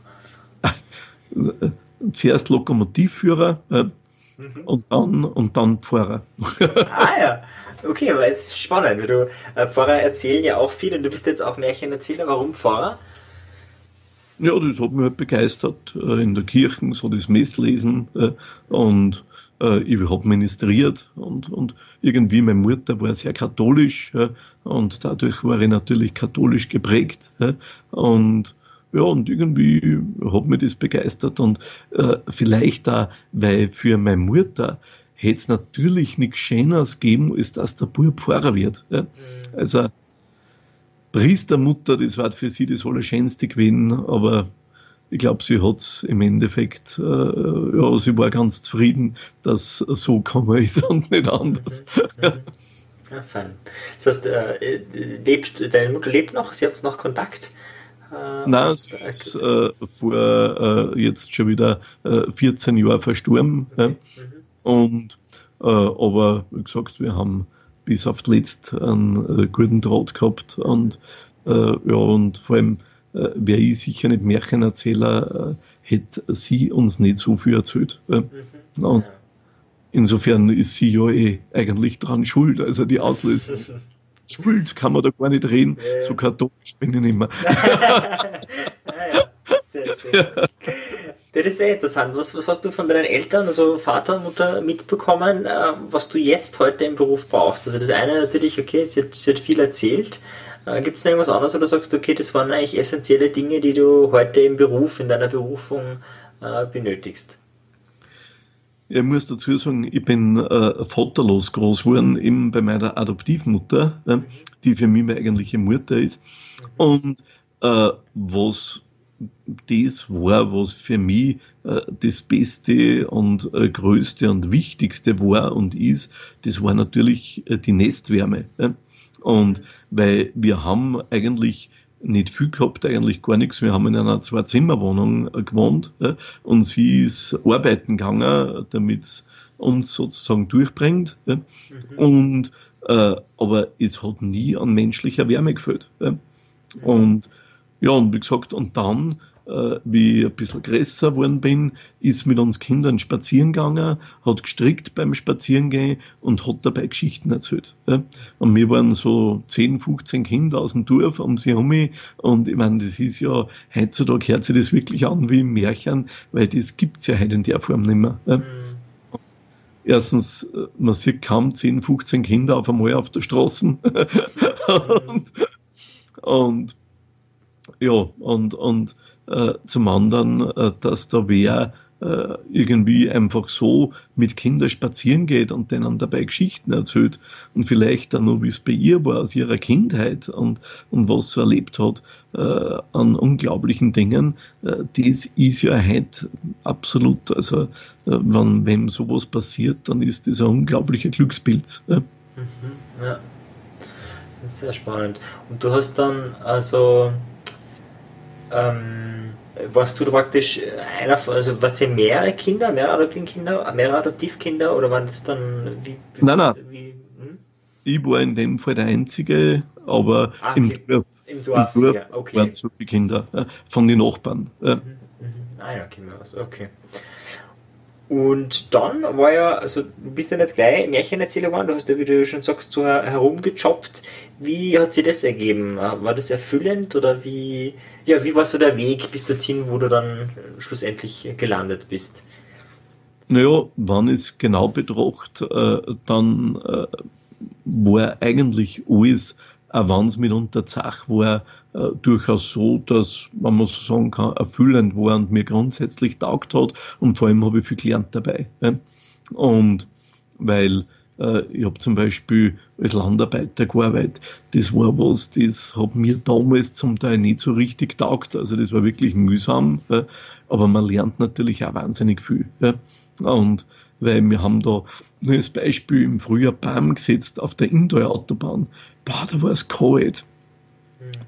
Zuerst Lokomotivführer äh, mhm. und, dann, und dann Pfarrer.
ah ja. Okay, aber jetzt spannend, du äh, Pfarrer erzählen ja auch viel und du bist jetzt auch Märchenerzähler. Warum Pfarrer?
Ja, das hat mich halt begeistert äh, in der Kirche, so das Messlesen äh, und äh, ich habe ministriert und, und irgendwie meine Mutter war sehr katholisch und dadurch war ich natürlich katholisch geprägt und ja, und irgendwie hat mich das begeistert und äh, vielleicht da, weil für meine Mutter hätte es natürlich nichts Schöneres geben, als dass der Bub Pfarrer wird. Ja? Mhm. Also Priestermutter, das war für sie das Allerschönste gewesen, aber ich glaube, sie hat es im Endeffekt, äh, ja, sie war ganz zufrieden, dass so gekommen ist und nicht anders.
Ja, fein. Das heißt, äh, lebt, deine Mutter lebt noch? Sie hat noch Kontakt?
Äh, Nein, sie ist äh, vor äh, jetzt schon wieder 14 Jahren verstorben. Okay. Ja. Mhm. Und, aber wie gesagt, wir haben bis auf letzt einen äh, guten Draht gehabt und äh, ja, und vor allem äh, wäre ich sicher nicht Märchenerzähler, äh, hätte sie uns nicht so viel erzählt. Mhm. Und insofern ist sie ja eh eigentlich dran schuld, also die Auslösung. Schuld kann man da gar nicht reden, ja. so katholisch bin ich nicht mehr. ja.
Sehr schön. Ja, das wäre interessant. Was, was hast du von deinen Eltern, also Vater, Mutter, mitbekommen, äh, was du jetzt heute im Beruf brauchst? Also das eine natürlich, okay, sie hat, sie hat viel erzählt, Äh, Gibt es noch irgendwas anderes, wo du sagst, okay, das waren eigentlich essentielle Dinge, die du heute im Beruf, in deiner Berufung äh, benötigst?
Ich muss dazu sagen, ich bin äh, vaterlos groß geworden, eben bei meiner Adoptivmutter, äh, die für mich meine eigentliche Mutter ist. Und äh, was das war, was für mich äh, das Beste und äh, Größte und Wichtigste war und ist, das war natürlich äh, die Nestwärme. Und weil wir haben eigentlich nicht viel gehabt, eigentlich gar nichts. Wir haben in einer Zwei-Zimmer-Wohnung gewohnt und sie ist arbeiten gegangen, damit es uns sozusagen durchbringt. Mhm. Und, äh, aber es hat nie an menschlicher Wärme gefällt. Und ja, und wie gesagt, und dann, äh, wie ich ein bisschen größer geworden bin, ist mit uns Kindern spazieren gegangen, hat gestrickt beim Spazierengehen und hat dabei Geschichten erzählt. Ja. Und wir waren so 10, 15 Kinder aus dem Dorf um sie herum und ich meine, das ist ja, heutzutage hört sich das wirklich an wie ein Märchen, weil das gibt's ja heute in der Form nicht mehr. Ja. Mhm. Erstens, äh, man sieht kaum 10, 15 Kinder auf einmal auf der Straße. und, und ja, und, und äh, zum anderen, äh, dass da wer äh, irgendwie einfach so mit Kindern spazieren geht und denen dabei Geschichten erzählt und vielleicht dann noch, wie es bei ihr war aus ihrer Kindheit und, und was sie erlebt hat äh, an unglaublichen Dingen, äh, das ist ja heute absolut, also äh, wenn wem sowas passiert, dann ist das ein unglaublicher Glückspilz. Ja. Mhm, ja.
Sehr spannend. Und du hast dann also ähm, warst du praktisch einer von, also waren es mehrere Kinder, mehrere Adoptivkinder, mehrere Adoptivkinder oder waren das dann wie,
wie Nein, nein. Wie, hm? Ich war in dem Fall der Einzige, aber ah, okay. im Dorf, Im Dorf, im Dorf ja, okay. waren so viele Kinder von den Nachbarn. Mhm,
mhm. Ah ja, Kinder, okay. Und dann war ja, also du bist ja nicht gleich Märchenerzähler geworden, du hast ja, wie du schon sagst, so herumgejobbt. Wie hat sich das ergeben? War das erfüllend oder wie, ja, wie war so der Weg bis dorthin, wo du dann schlussendlich gelandet bist?
Naja, wann es genau betrachtet, äh, dann äh, war eigentlich alles auch wenn es mitunter Zach war, äh, durchaus so, dass, man so sagen kann, erfüllend war und mir grundsätzlich taugt hat und vor allem habe ich viel gelernt dabei. Ja. Und weil äh, ich habe zum Beispiel als Landarbeiter gearbeitet, das war was, das hat mir damals zum Teil nicht so richtig taugt, also das war wirklich mühsam, aber man lernt natürlich auch wahnsinnig viel. Und weil wir haben da nur als Beispiel im Frühjahr Baum gesetzt auf der Indoor-Autobahn. Boah, da war es kalt.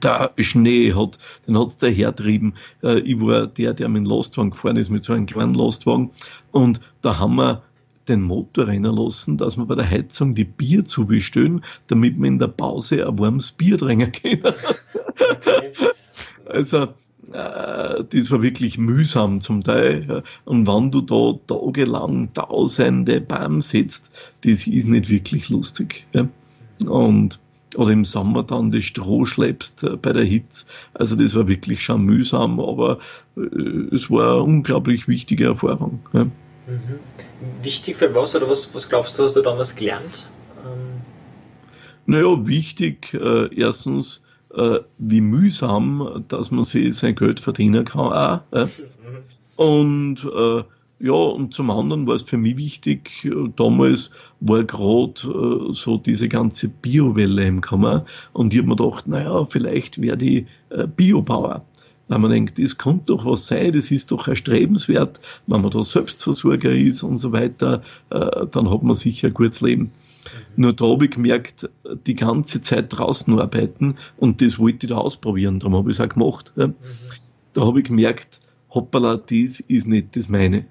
Der Schnee hat, den hat es der hertrieben. Äh, ich war der, der mit dem Lastwagen gefahren ist, mit so einem kleinen Lastwagen. Und da haben wir den Motor rennen lassen, dass wir bei der Heizung die Bier zubestellen, damit wir in der Pause ein warmes Bier trinken können. also, äh, das war wirklich mühsam zum Teil. Und wenn du da tagelang tausende Baum setzt, das ist nicht wirklich lustig. Und oder im Sommer dann das Stroh schleppst äh, bei der Hitze. Also das war wirklich schon mühsam, aber äh, es war eine unglaublich wichtige Erfahrung. Mhm.
Wichtig für was oder was, was glaubst du, hast du damals gelernt? Ähm
naja, wichtig, äh, erstens, äh, wie mühsam, dass man sich sein Geld verdienen kann auch. Äh. Und ja, und zum anderen war es für mich wichtig, äh, damals war gerade äh, so diese ganze Biowelle im Kommen und ich habe mir gedacht, naja, vielleicht werde ich äh, Biobauer. Weil man denkt, das könnte doch was sein, das ist doch erstrebenswert, wenn man da Selbstversorger ist und so weiter, äh, dann hat man sicher ein gutes Leben. Nur da habe ich gemerkt, die ganze Zeit draußen arbeiten und das wollte ich da ausprobieren, darum habe ich es auch gemacht. Mhm. Da habe ich gemerkt, hoppala, das ist nicht das meine.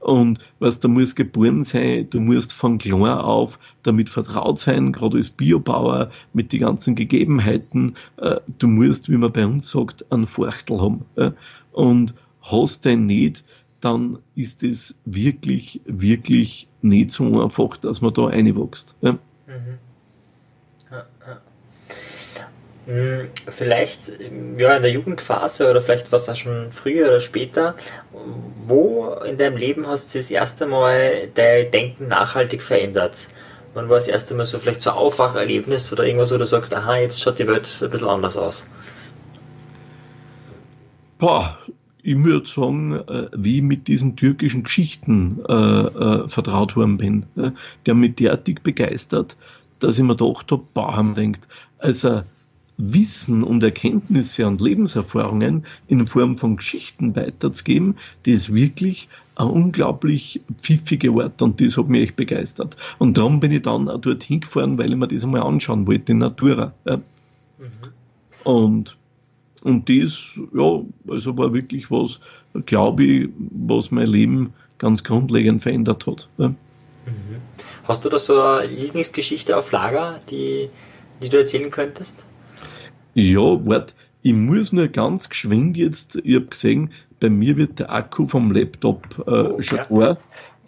Ja. Und was, da muss geboren sein, du musst von klein auf damit vertraut sein, gerade als Biobauer mit den ganzen Gegebenheiten. Äh, du musst, wie man bei uns sagt, einen Vorchtel haben. Ja. Und hast den nicht, dann ist es wirklich, wirklich nicht so einfach, dass man da reinwächst. Ja. Mhm.
Hm, vielleicht ja, in der Jugendphase oder vielleicht was auch schon früher oder später, wo in deinem Leben hast du das erste Mal dein Denken nachhaltig verändert? Wann war das erste Mal so vielleicht so ein Aufwacherlebnis oder irgendwas, wo du sagst, aha, jetzt schaut die Welt ein bisschen anders aus?
Boah, ich würde sagen, äh, wie ich mit diesen türkischen Geschichten äh, äh, vertraut worden bin. Äh, der mich derartig begeistert, dass ich mir gedacht habe, boah, haben denkt, also Wissen und Erkenntnisse und Lebenserfahrungen in Form von Geschichten weiterzugeben, das ist wirklich ein unglaublich pfiffige Ort und das hat mich echt begeistert. Und darum bin ich dann auch dorthin gefahren, weil ich mir das einmal anschauen wollte, in Natura. Mhm. Und, und das, ja, also war wirklich was, glaube ich, was mein Leben ganz grundlegend verändert hat. Mhm.
Hast du da so eine Lieblingsgeschichte auf Lager, die, die du erzählen könntest?
Ja, warte, ich muss nur ganz geschwind jetzt, ich habe gesehen, bei mir wird der Akku vom Laptop äh, oh, schon ja.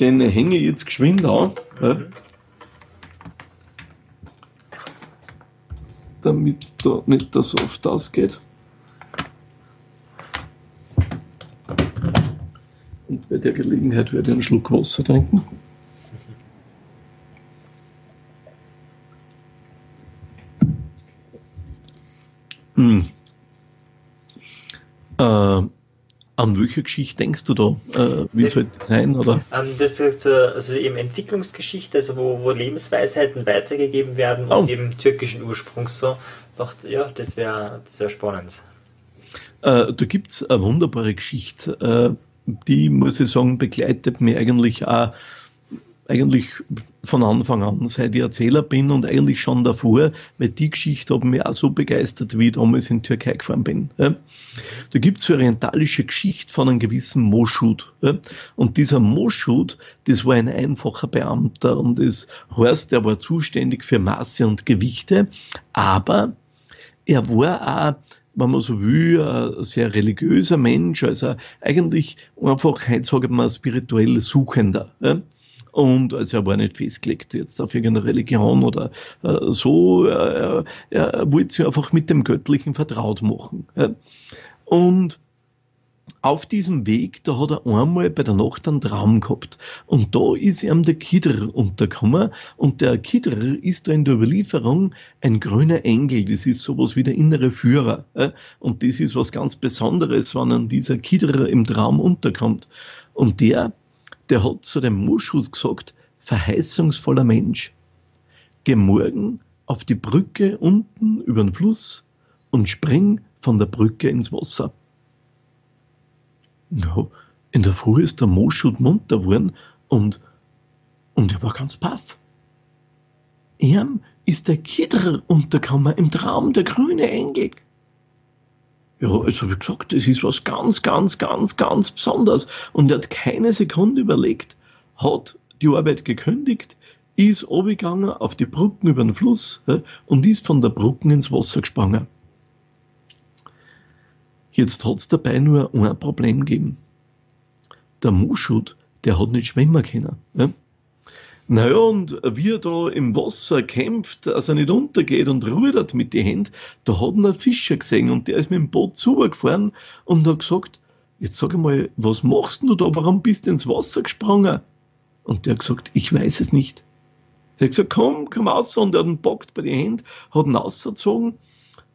Den hänge ich jetzt geschwind an. Ja, damit da nicht das auf das geht. Und bei der Gelegenheit werde ich einen Schluck Wasser trinken. An welche Geschichte denkst du da? Äh, wie soll das sein? Oder?
Ähm, das ist also eben Entwicklungsgeschichte, also wo, wo Lebensweisheiten weitergegeben werden oh. und eben türkischen Ursprungs so. Doch, ja, das wäre das wär spannend.
Äh, da gibt es eine wunderbare Geschichte, äh, die, muss ich sagen, begleitet mich eigentlich auch eigentlich von Anfang an, seit ich Erzähler bin und eigentlich schon davor, weil die Geschichte hat mich auch so begeistert, wie ich damals in Türkei gefahren bin. Da gibt es orientalische Geschichte von einem gewissen Moschud. Ja. Und dieser Moschud, das war ein einfacher Beamter und das heißt, er war zuständig für Maße und Gewichte, aber er war auch wenn man so will, ein sehr religiöser Mensch, also eigentlich einfach, heute sage ich mal, spirituell Suchender. Und also er war nicht festgelegt jetzt auf irgendeine Religion oder äh, so. Äh, er wollte sich einfach mit dem Göttlichen vertraut machen. Ja. Und auf diesem Weg, da hat er einmal bei der Nacht einen Traum gehabt. Und da ist ihm der Kidr untergekommen. Und der Kidr ist da in der Überlieferung ein grüner Engel. Das ist sowas wie der innere Führer. Und das ist was ganz Besonderes, wenn an dieser Kidr im Traum unterkommt. Und der der hat zu dem Muschut gesagt, verheißungsvoller Mensch, geh morgen auf die Brücke unten über den Fluss und spring von der Brücke ins Wasser. Ja, in der Früh ist der Moschut munter geworden und, und er war ganz paff. Ihm ist der Kidr untergekommen im Traum, der grüne Engel. Ja, also wie gesagt, das ist was ganz, ganz, ganz, ganz Besonderes. Und er hat keine Sekunde überlegt, hat die Arbeit gekündigt, ist runtergegangen auf die Brücken über den Fluss und ist von der Brücken ins Wasser gesprungen. Jetzt hat es dabei nur ein Problem gegeben. Der Muschut, der hat nicht schwimmen können. Ja. Naja, und wie er da im Wasser kämpft, dass er nicht untergeht und rudert mit den Händen, da hat er einen Fischer gesehen und der ist mit dem Boot zugefahren und hat gesagt, jetzt sag mal, was machst du da, warum bist du ins Wasser gesprungen? Und der hat gesagt, ich weiß es nicht. Er hat gesagt, komm, komm raus und er hat ihn packt bei den Händen, hat ihn ausgezogen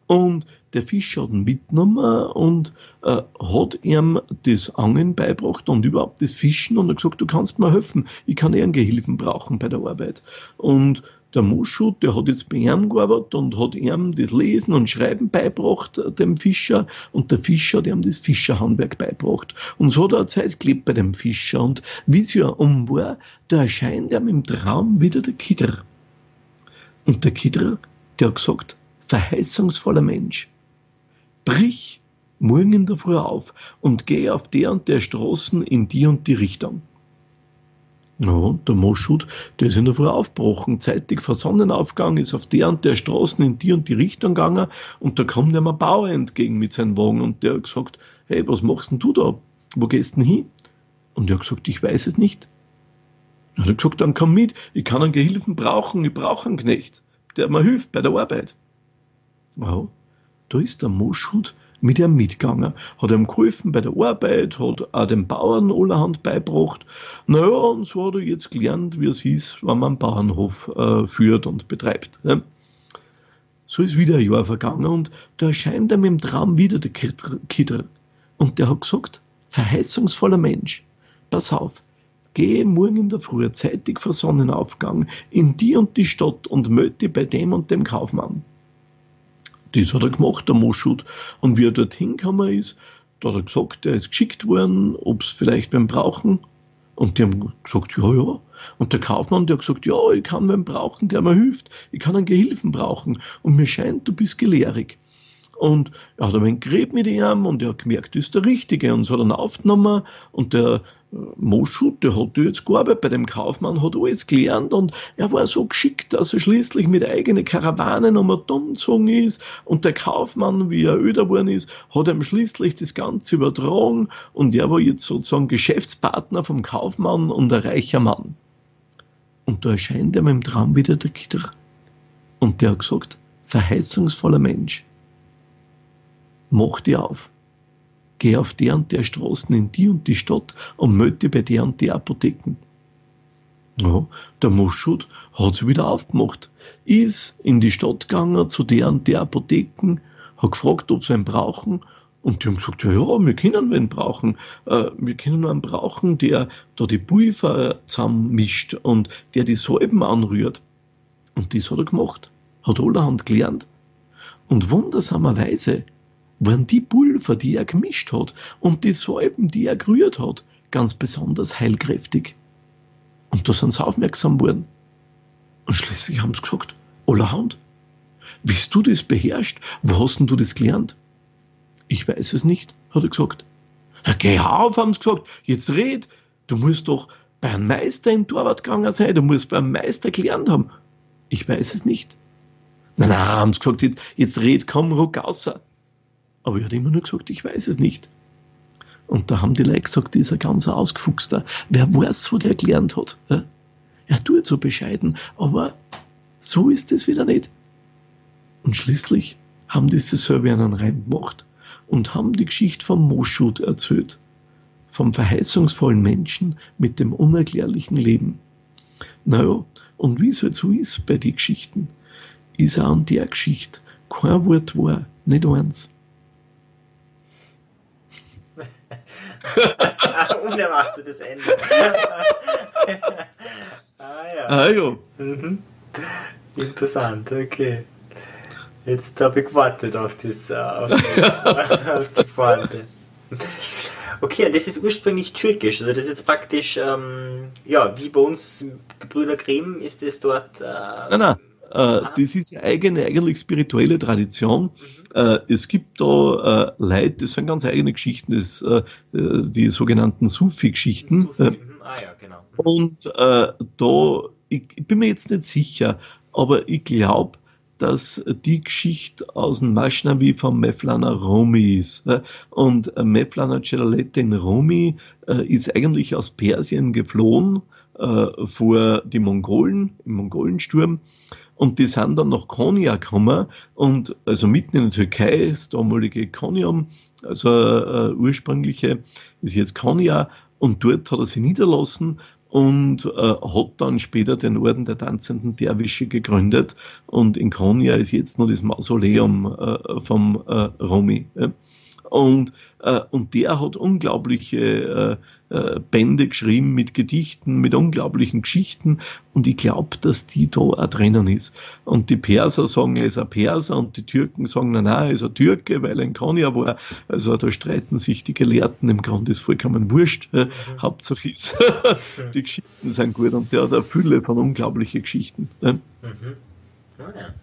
und der Fischer hat ihn mitgenommen und äh, hat ihm das Angeln beibracht und überhaupt das Fischen und hat gesagt, du kannst mir helfen, ich kann Ehrengehilfen brauchen bei der Arbeit. Und der Muschut, der hat jetzt bei ihm gearbeitet und hat ihm das Lesen und Schreiben beibracht, äh, dem Fischer, und der Fischer hat ihm das Fischerhandwerk beibracht. Und so hat er eine Zeit gelebt bei dem Fischer. Und wie es ja um war, da erscheint ihm im Traum wieder der Kidder. Und der Kidder, der hat gesagt, verheißungsvoller Mensch, brich morgen in der Früh auf und geh auf der und der Straßen in die und die Richtung. Ja, der Moschut, der ist in der Früh aufgebrochen, zeitig vor Sonnenaufgang, ist auf der und der Straßen in die und die Richtung gegangen und da kommt ihm ein Bauer entgegen mit seinem Wagen und der hat gesagt, hey, was machst denn du da? Wo gehst denn hin? Und er hat gesagt, ich weiß es nicht. Er hat gesagt, dann komm mit, ich kann einen Gehilfen brauchen, ich brauche einen Knecht, der mir hilft bei der Arbeit. Wow. da ist der Moschut mit ihm mitgegangen, hat ihm geholfen bei der Arbeit, hat auch den Bauern allerhand beibracht. Naja, und so hat er jetzt gelernt, wie es ist, wenn man einen Bauernhof äh, führt und betreibt. Ne? So ist wieder ein Jahr vergangen und da erscheint ihm im Traum wieder der Kidder. Und der hat gesagt, verheißungsvoller Mensch, pass auf, geh morgen in der Früh zeitig vor Sonnenaufgang in die und die Stadt und dich bei dem und dem Kaufmann. Das hat er gemacht, der Moschut. Und wie er dorthin gekommen ist, da hat er gesagt, er ist geschickt worden, ob es vielleicht beim Brauchen. Und die haben gesagt, ja, ja. Und der Kaufmann, der hat gesagt, ja, ich kann einen brauchen, der mir hilft. Ich kann einen Gehilfen brauchen. Und mir scheint, du bist gelehrig. Und er hat ein wenig geredet mit ihm und er hat gemerkt, das ist der Richtige. Und so hat er aufgenommen und der Moschut, der hat jetzt gearbeitet bei dem Kaufmann, hat alles gelernt und er war so geschickt, dass er schließlich mit eigenen Karawanen um umgezogen ist und der Kaufmann, wie er öder geworden ist, hat ihm schließlich das Ganze übertragen und er war jetzt sozusagen Geschäftspartner vom Kaufmann und ein reicher Mann. Und da erscheint ihm im Traum wieder der Kidder. Und der hat gesagt, verheißungsvoller Mensch, mach dir auf geh auf der und der Straßen in die und die Stadt und melde bei der und der Apotheken. Ja, der Moschut hat sich wieder aufgemacht, ist in die Stadt gegangen zu der und der Apotheken, hat gefragt, ob sie einen brauchen und die haben gesagt, ja, ja, wir können einen brauchen. Äh, wir können einen brauchen, der da die Pulver zusammenmischt und der die Salben anrührt. Und das hat er gemacht. Hat allerhand gelernt. Und wundersamerweise waren die Pulver, die er gemischt hat und die Salben, die er gerührt hat, ganz besonders heilkräftig. Und da sind sie aufmerksam worden. Und schließlich haben sie gesagt, allerhand, wie du das beherrscht, wo hast denn du das gelernt? Ich weiß es nicht, hat er gesagt. Ja, geh auf, haben sie gesagt, jetzt red, du musst doch bei einem Meister in Torwart gegangen sein, du musst beim Meister gelernt haben. Ich weiß es nicht. Nein, nein, haben sie gesagt, jetzt, jetzt red, komm, ruck außer. Aber ich hat immer nur gesagt, ich weiß es nicht. Und da haben die Leute gesagt, dieser ganz ausgefuchster. Wer weiß, wo der gelernt hat. Er tut so bescheiden, aber so ist es wieder nicht. Und schließlich haben diese selber einen Reim gemacht und haben die Geschichte vom Moschut erzählt. Vom verheißungsvollen Menschen mit dem unerklärlichen Leben. Naja, und wie es halt so ist bei den Geschichten, ist auch an der Geschichte kein Wort wahr, nicht eins.
Unerwartetes Ende.
ah ja. Ah, ja.
Mhm. Interessant, okay. Jetzt habe ich gewartet auf, das, äh, auf, die, auf die Pointe. Okay, und das ist ursprünglich türkisch. Also das ist jetzt praktisch, ähm, ja, wie bei uns Brüder Grimm ist es dort. Äh,
nein, nein. Äh, das ist eine eigene, eigentlich spirituelle Tradition. Äh, es gibt da äh, Leute, das sind ganz eigene Geschichten, das, äh, die sogenannten Sufi-Geschichten. Sufi. Mhm. Ah, ja, genau. Und äh, da, ich, ich, bin mir jetzt nicht sicher, aber ich glaube, dass die Geschichte aus dem Maschnavi von Mevlana Rumi ist. Und Mevlana Celaleddin Rumi ist eigentlich aus Persien geflohen vor die Mongolen, im Mongolensturm und die sind dann nach Konya gekommen und also mitten in der Türkei, das damalige Konyam, also äh, ursprüngliche ist jetzt Konya und dort hat er sich niederlassen und äh, hat dann später den Orden der tanzenden Derwische gegründet und in Konya ist jetzt noch das Mausoleum äh, vom äh, Romi. Ja. Und, äh, und der hat unglaubliche äh, äh, Bände geschrieben mit Gedichten, mit unglaublichen Geschichten. Und ich glaube, dass die da auch drinnen ist. Und die Perser sagen, er ist ein Perser und die Türken sagen, nein, er ist ein Türke, weil er in Konya war. Also da streiten sich die Gelehrten. Im Grunde ist vollkommen wurscht. Mhm. Hauptsache ist, die Geschichten sind gut. Und der hat eine Fülle von unglaublichen Geschichten. Mhm.
Oh, ja.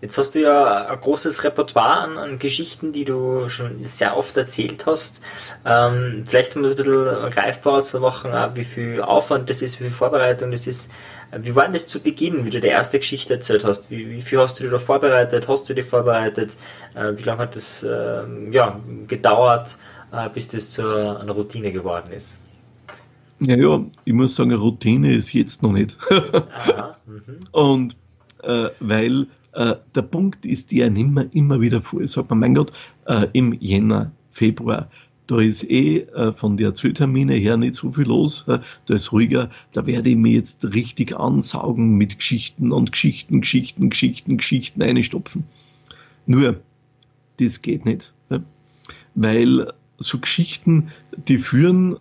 Jetzt hast du ja ein großes Repertoire an, an Geschichten, die du schon sehr oft erzählt hast. Ähm, vielleicht um es ein bisschen greifbarer zu machen, wie viel Aufwand das ist, wie viel Vorbereitung das ist. Wie war denn das zu Beginn, wie du die erste Geschichte erzählt hast? Wie, wie viel hast du dir da vorbereitet? Hast du dich vorbereitet? Äh, wie lange hat das äh, ja, gedauert, äh, bis das zu einer Routine geworden ist?
Ja, ja, ich muss sagen, Routine ist jetzt noch nicht. Aha, mhm. Und äh, weil äh, der Punkt ist der nimmer immer wieder vor. Ich sage mir, mein Gott, äh, im Jänner, Februar, da ist eh äh, von der Zelltermine her nicht so viel los, äh, da ist ruhiger, da werde ich mir jetzt richtig ansaugen mit Geschichten und Geschichten, Geschichten, Geschichten, Geschichten einstopfen. Nur, das geht nicht. Äh, weil so Geschichten, die führen,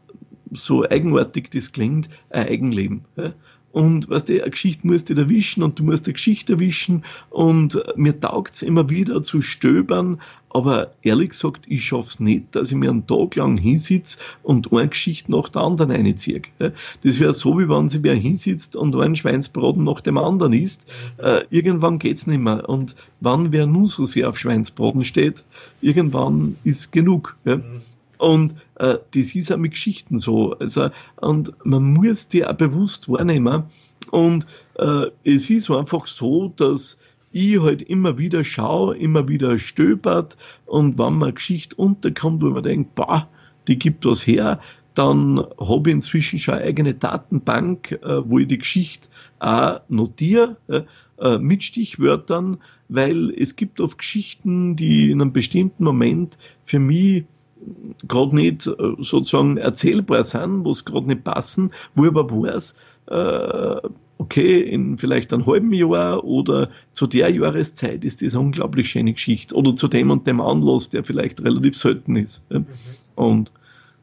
so eigenartig das klingt, ein Eigenleben. Äh, und was die Geschichte musst du erwischen und du musst eine Geschichte erwischen und mir taugt es immer wieder zu stöbern, aber ehrlich gesagt, ich schaffe es nicht, dass ich mir einen Tag lang hinsitze und eine Geschichte nach der anderen einziehe. Das wäre so, wie wenn sie wer hinsitzt und einen Schweinsbraten nach dem anderen isst. Äh, irgendwann geht's nicht mehr. Und wann wer nun so sehr auf Schweinsbraten steht, irgendwann ist genug. Ja? Und äh, das ist auch mit Geschichten so. Also, und man muss die auch bewusst wahrnehmen. Und äh, es ist einfach so, dass ich halt immer wieder schaue, immer wieder stöbert und wenn man Geschichte unterkommt, wo man denkt, bah, die gibt was her, dann habe ich inzwischen schon eine eigene Datenbank, äh, wo ich die Geschichte auch notiere äh, äh, mit Stichwörtern, weil es gibt oft Geschichten, die in einem bestimmten Moment für mich gerade nicht äh, sozusagen erzählbar sind, wo es gerade nicht passen, wo ich aber weiß, äh, okay, in vielleicht einem halben Jahr oder zu der Jahreszeit ist das eine unglaublich schöne Geschichte oder zu dem und dem Anlass, der vielleicht relativ selten ist. Mhm. Und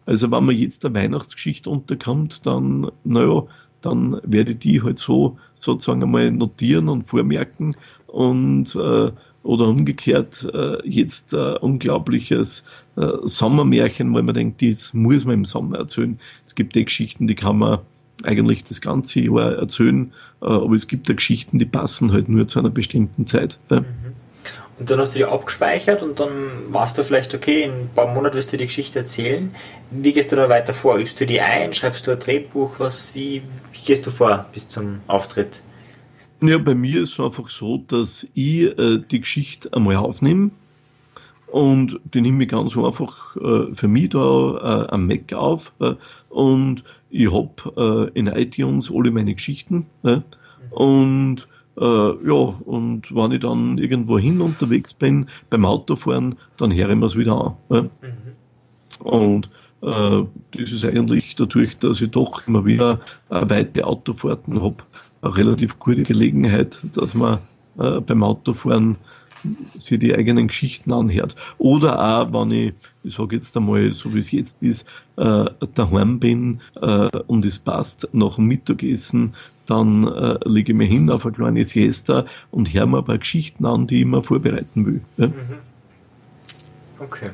also wenn man jetzt der Weihnachtsgeschichte unterkommt, dann, naja, dann werde ich die halt so sozusagen einmal notieren und vormerken und äh, oder umgekehrt äh, jetzt äh, unglaubliches äh, Sommermärchen, weil man denkt, das muss man im Sommer erzählen. Es gibt die Geschichten, die kann man eigentlich das ganze Jahr erzählen, äh, aber es gibt da Geschichten, die passen halt nur zu einer bestimmten Zeit. Mhm.
Und dann hast du die abgespeichert und dann warst du vielleicht, okay, in ein paar Monaten wirst du die Geschichte erzählen. Wie gehst du da weiter vor? Übst du die ein? Schreibst du ein Drehbuch? Was, wie, wie gehst du vor bis zum Auftritt?
Ja, bei mir ist es einfach so, dass ich äh, die Geschichte einmal aufnehme und die nehme ich ganz einfach äh, für mich da äh, am Mac auf äh, und ich habe äh, in iTunes alle meine Geschichten äh, und äh, ja, und wenn ich dann irgendwo hin unterwegs bin, beim Autofahren, dann höre ich mir es wieder an. Mhm. Und das ist eigentlich dadurch, dass ich doch immer wieder weite Autofahrten habe, eine relativ gute Gelegenheit, dass man äh, beim Autofahren sich die eigenen Geschichten anhört. Oder auch, wenn ich, ich sage jetzt einmal, so wie es jetzt ist, äh, daheim bin äh, und es passt, nach dem Mittagessen, dann äh, lege ich mir hin auf eine kleine Siesta und höre mir ein paar Geschichten an, die ich mir vorbereiten will. Ja? Mhm.
Okay.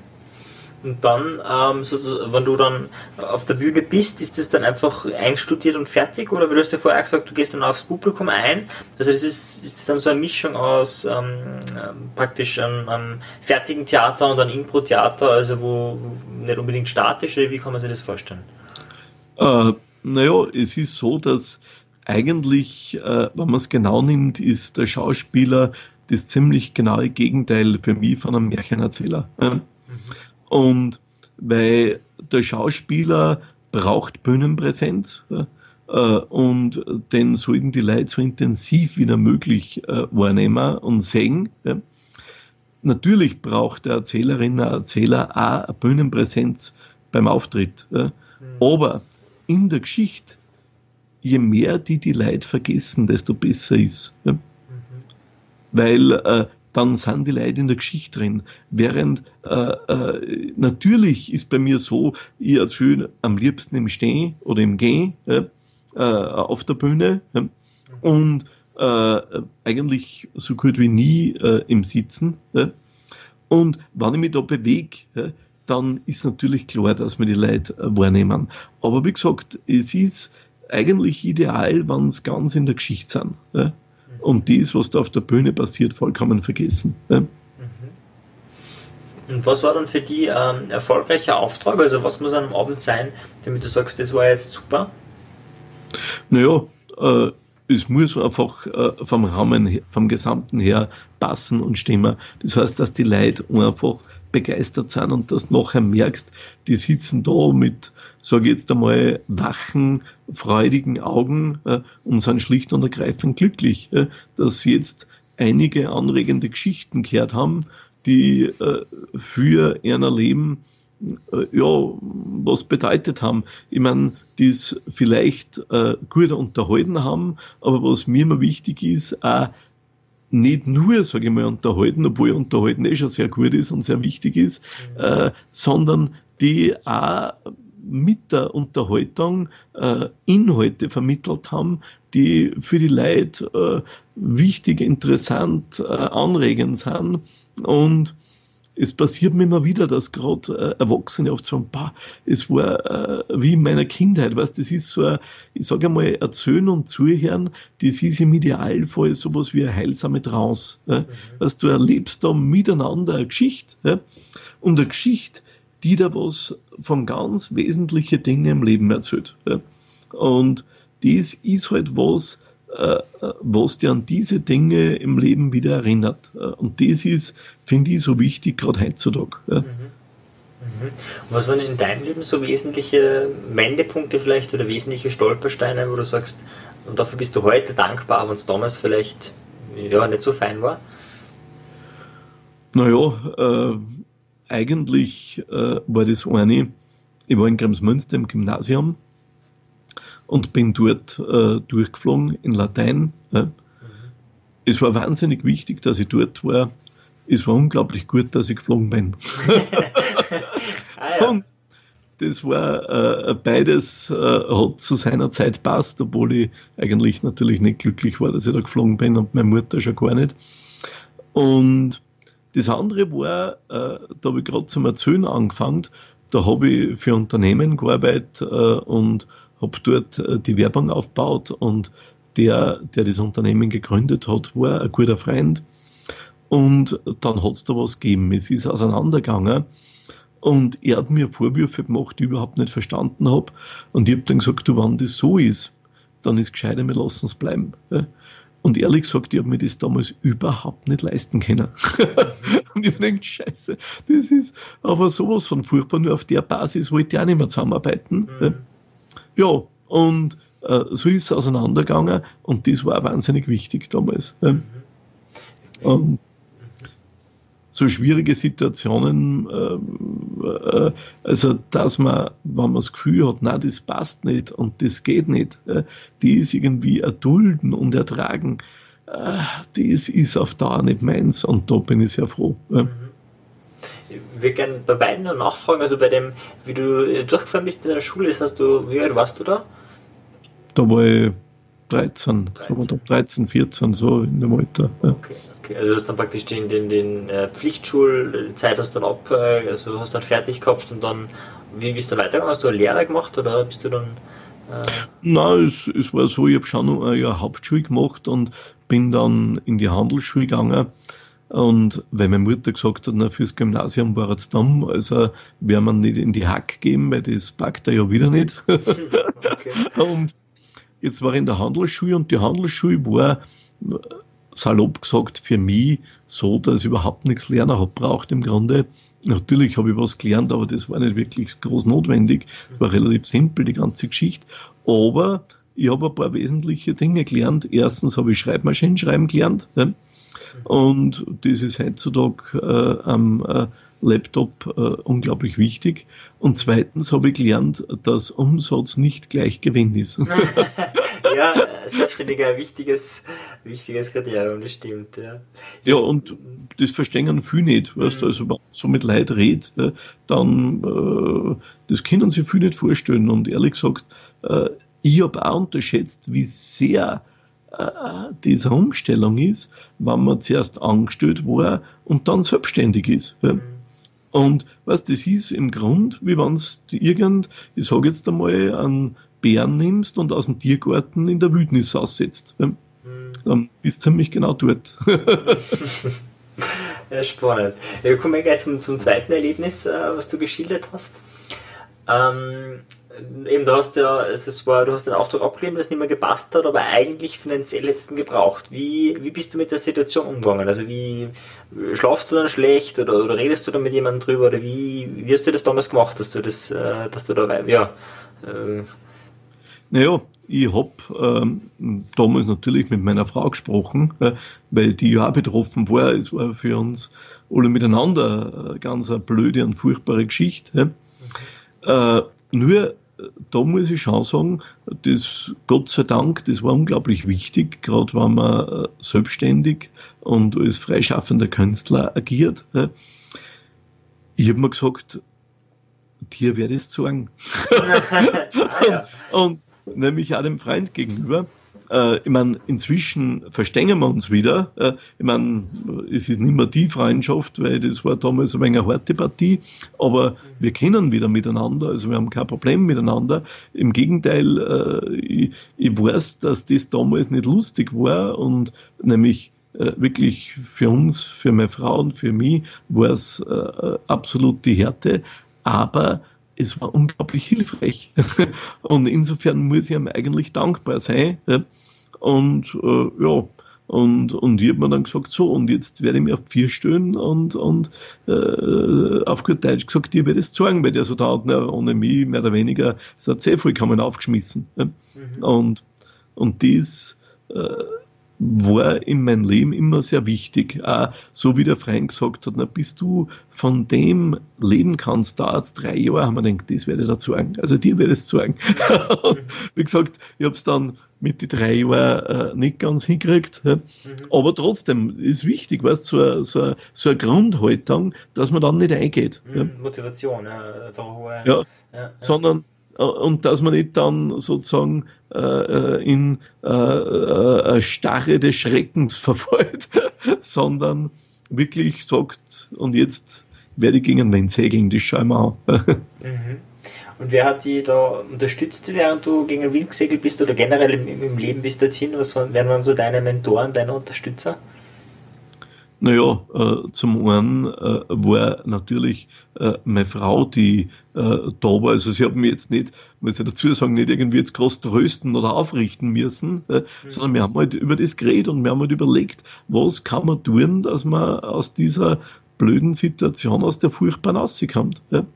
Und dann, ähm, so, wenn du dann auf der Bühne bist, ist das dann einfach einstudiert und fertig? Oder wie du hast ja vorher gesagt, du gehst dann aufs Publikum ein. Also das ist, ist dann so eine Mischung aus ähm, ähm praktisch einem, einem, fertigen Theater und einem Impro-Theater, also wo, wo, nicht unbedingt statisch, oder wie kann man sich das vorstellen?
Äh, naja, es ist so, dass eigentlich, äh, wenn man es genau nimmt, ist der Schauspieler das ziemlich genaue Gegenteil für mich von einem Märchenerzähler. Ja? Und weil der Schauspieler braucht Bühnenpräsenz äh, und den sollten die Leute so intensiv wie möglich äh, wahrnehmen und sehen. Ja. Natürlich braucht der Erzählerin, der Erzähler auch eine Bühnenpräsenz beim Auftritt. Ja. Mhm. Aber in der Geschichte, je mehr die die Leute vergessen, desto besser ist. Ja. Mhm. Weil äh, dann sind die Leute in der Geschichte drin. Während äh, äh, natürlich ist bei mir so, ich erzähle am liebsten im Stehen oder im Gehen äh, auf der Bühne äh, und äh, eigentlich so gut wie nie äh, im Sitzen. Und wenn ich mich da bewege, dann ist natürlich klar, dass wir die Leute wahrnehmen. Aber wie gesagt, es ist eigentlich ideal, wenn es ganz in der Geschichte sind und dies, was da auf der Bühne passiert, vollkommen vergessen. Mhm.
Und was war dann für die ähm, erfolgreicher Auftrag? Also was muss an einem Abend sein, damit du sagst, das war jetzt super?
Naja, äh, es muss einfach äh, vom Rahmen, vom Gesamten her passen und stimmen. Das heißt, dass die Leute einfach begeistert sind und dass du nachher merkst, die sitzen da mit sage ich jetzt einmal, wachen, freudigen Augen äh, und sind schlicht und ergreifend glücklich, äh, dass sie jetzt einige anregende Geschichten gehört haben, die äh, für ihr Leben äh, ja, was bedeutet haben. Ich meine, die es vielleicht äh, gut unterhalten haben, aber was mir immer wichtig ist, auch nicht nur, sage ich mal, unterhalten, obwohl unterhalten eh schon sehr gut ist und sehr wichtig ist, mhm. äh, sondern die auch mit der Unterhaltung äh, Inhalte vermittelt haben, die für die Leute äh, wichtig, interessant, äh, anregend sind und es passiert mir immer wieder, dass gerade äh, Erwachsene oft sagen, bah, es war äh, wie in meiner Kindheit, weißt, das ist so, ein, ich sage einmal, erzählen und zuhören, das ist im Idealfall sowas wie eine heilsame Trance. Ja? Mhm. Weißt, du erlebst da miteinander eine Geschichte ja? und eine Geschichte, die da was von ganz wesentlichen Dingen im Leben erzählt. Ja? Und das ist halt was, äh, was dir an diese Dinge im Leben wieder erinnert. Äh, und das ist, finde ich, so wichtig, gerade heutzutage. Mhm. Mhm.
Und was waren in deinem Leben so wesentliche Wendepunkte vielleicht oder wesentliche Stolpersteine, wo du sagst, und dafür bist du heute dankbar, wenn es damals vielleicht ja, nicht so fein war?
Naja, äh, eigentlich äh, war das eine, ich war in Kremsmünster im Gymnasium und bin dort äh, durchgeflogen in Latein. Ja. Mhm. Es war wahnsinnig wichtig, dass ich dort war. Es war unglaublich gut, dass ich geflogen bin. ah, ja. Und das war äh, beides äh, hat zu seiner Zeit passt, obwohl ich eigentlich natürlich nicht glücklich war, dass ich da geflogen bin und meine Mutter schon gar nicht. Und das andere war, äh, da habe ich gerade zum Erzählen angefangen, da habe ich für Unternehmen gearbeitet äh, und habe dort äh, die Werbung aufgebaut und der, der das Unternehmen gegründet hat, war ein guter Freund. Und dann hat es da was gegeben. Es ist auseinandergegangen. Und er hat mir Vorwürfe gemacht, die ich überhaupt nicht verstanden habe. Und ich habe dann gesagt, du, wenn das so ist, dann ist gescheiter, wir lassen es bleiben. Und ehrlich gesagt, ich habe mir das damals überhaupt nicht leisten können. und ich denke, scheiße, das ist aber sowas von furchtbar, nur auf der Basis wollte ich auch nicht mehr zusammenarbeiten. Mhm. Ja, und äh, so ist es auseinandergegangen und das war wahnsinnig wichtig damals. Ja. Und so schwierige Situationen, äh, äh, also dass man, wenn man das Gefühl hat, na das passt nicht und das geht nicht, äh, die ist irgendwie erdulden und ertragen, äh, das ist auf Dauer nicht meins und da bin ich sehr froh.
Ich würde gerne bei beiden noch nachfragen, also bei dem, wie du äh, durchgefahren bist in der Schule, das hast du, wie alt warst du da?
Da war ich 13, 13. So 13 14, so in dem Alter.
Ja. Okay, okay, also du hast dann praktisch den, den, den äh, Pflichtschulzeit hast dann ab, äh, also hast dann fertig gehabt und dann, wie bist du weitergegangen? Hast du eine Lehre gemacht oder bist du dann
äh Nein, es, es war so, ich habe schon noch eine Hauptschule gemacht und bin dann in die Handelsschule gegangen und weil meine Mutter gesagt hat, na, fürs Gymnasium war es dumm, also werden wir nicht in die Hack geben, weil das packt er ja wieder nicht. Okay. und jetzt war ich in der Handelsschule und die Handelsschule war salopp gesagt für mich so, dass ich überhaupt nichts lernen habe braucht im Grunde. Natürlich habe ich was gelernt, aber das war nicht wirklich groß notwendig. War relativ simpel, die ganze Geschichte. Aber ich habe ein paar wesentliche Dinge gelernt. Erstens habe ich Schreibmaschinen schreiben gelernt. Ja. Und das ist heutzutage äh, am äh, Laptop äh, unglaublich wichtig. Und zweitens habe ich gelernt, dass Umsatz nicht gleich Gewinn ist.
ja, selbstständiger ein wichtiges, wichtiges Kriterium, das stimmt. Ja,
ja und das verstehen viele nicht. Weißt du, mhm. also wenn man so mit Leuten redet, dann äh, das können sie viel nicht vorstellen. Und ehrlich gesagt, äh, ich habe auch unterschätzt, wie sehr äh, diese Umstellung ist, wenn man zuerst angestellt war und dann selbstständig ist. Ja. Und was das ist im Grund, wie wenn es irgend, ich sage jetzt einmal, einen Bären nimmst und aus dem Tiergarten in der Wildnis aussetzt. Ja. Dann ist ziemlich genau dort.
ja, spannend. Wir kommen gleich zum, zum zweiten Erlebnis, äh, was du geschildert hast. Ähm, eben, du hast ja, es war, du hast den Auftrag abgelehnt, weil es nicht mehr gepasst hat, aber eigentlich finanziell letzten gebraucht. Wie, wie bist du mit der Situation umgegangen? Also wie schlafst du dann schlecht oder, oder redest du dann mit jemandem drüber oder wie, wie hast du das damals gemacht, dass du das, äh, dass du da, ja,
äh, Naja, ich habe ähm, damals natürlich mit meiner Frau gesprochen, äh, weil die ja betroffen war. Es war für uns alle miteinander eine ganz eine blöde und furchtbare Geschichte. Äh, nur da muss ich schon sagen, das Gott sei Dank, das war unglaublich wichtig, gerade wenn man äh, selbstständig und als freischaffender Künstler agiert. Ich habe mir gesagt, dir werde ich es sagen. und, und nämlich auch dem Freund gegenüber. Äh, ich meine, inzwischen verstehen wir uns wieder. Äh, ich meine, es ist nicht mehr die Freundschaft, weil das war damals ein wenig eine harte Partie, aber wir kennen wieder miteinander, also wir haben kein Problem miteinander. Im Gegenteil, äh, ich, ich weiß, dass das damals nicht lustig war und nämlich äh, wirklich für uns, für meine Frau und für mich war es äh, absolut die Härte, aber es war unglaublich hilfreich. und insofern muss ich ihm eigentlich dankbar sein. Und äh, ja, und, und ich habe mir dann gesagt, so, und jetzt werde ich mir auf vier stellen und, und äh, auf gut Deutsch gesagt, dir werde es zeigen, weil der so da hat, na, ohne mich mehr oder weniger ist er sehr vollkommen aufgeschmissen. Mhm. Und, und dies äh, war in meinem Leben immer sehr wichtig. Auch so wie der Freund gesagt hat, na, bis du von dem leben kannst, dauert es drei Jahre, haben wir gedacht, das werde ich dazu sagen. Also dir werde ich es sagen. wie gesagt, ich habe es dann mit den drei Jahren äh, nicht ganz hingekriegt. Ja. Mhm. Aber trotzdem ist wichtig, weißt, so, so, so eine Grundhaltung, dass man dann nicht eingeht.
Mhm, ja. Motivation, ja,
ja, ja, ja, sondern äh, und dass man nicht dann sozusagen äh, äh in äh, äh, Starre des Schreckens verfällt, sondern wirklich sagt, und jetzt werde ich gegen den segeln, das schauen wir an.
mhm. Und wer hat dich da unterstützt, während du gegen den Wind gesegelt bist oder generell im, im Leben bis dorthin? Was waren, waren so deine Mentoren, deine Unterstützer?
Naja, äh, zum einen äh, war natürlich äh, meine Frau, die äh, da war. Also sie haben mich jetzt nicht, muss ich dazu sagen, nicht irgendwie jetzt groß trösten oder aufrichten müssen, äh, mhm. sondern wir haben halt über das geredet und wir haben halt überlegt, was kann man tun, dass man aus dieser blöden Situation, aus der furchtbaren rauskommt. Ja?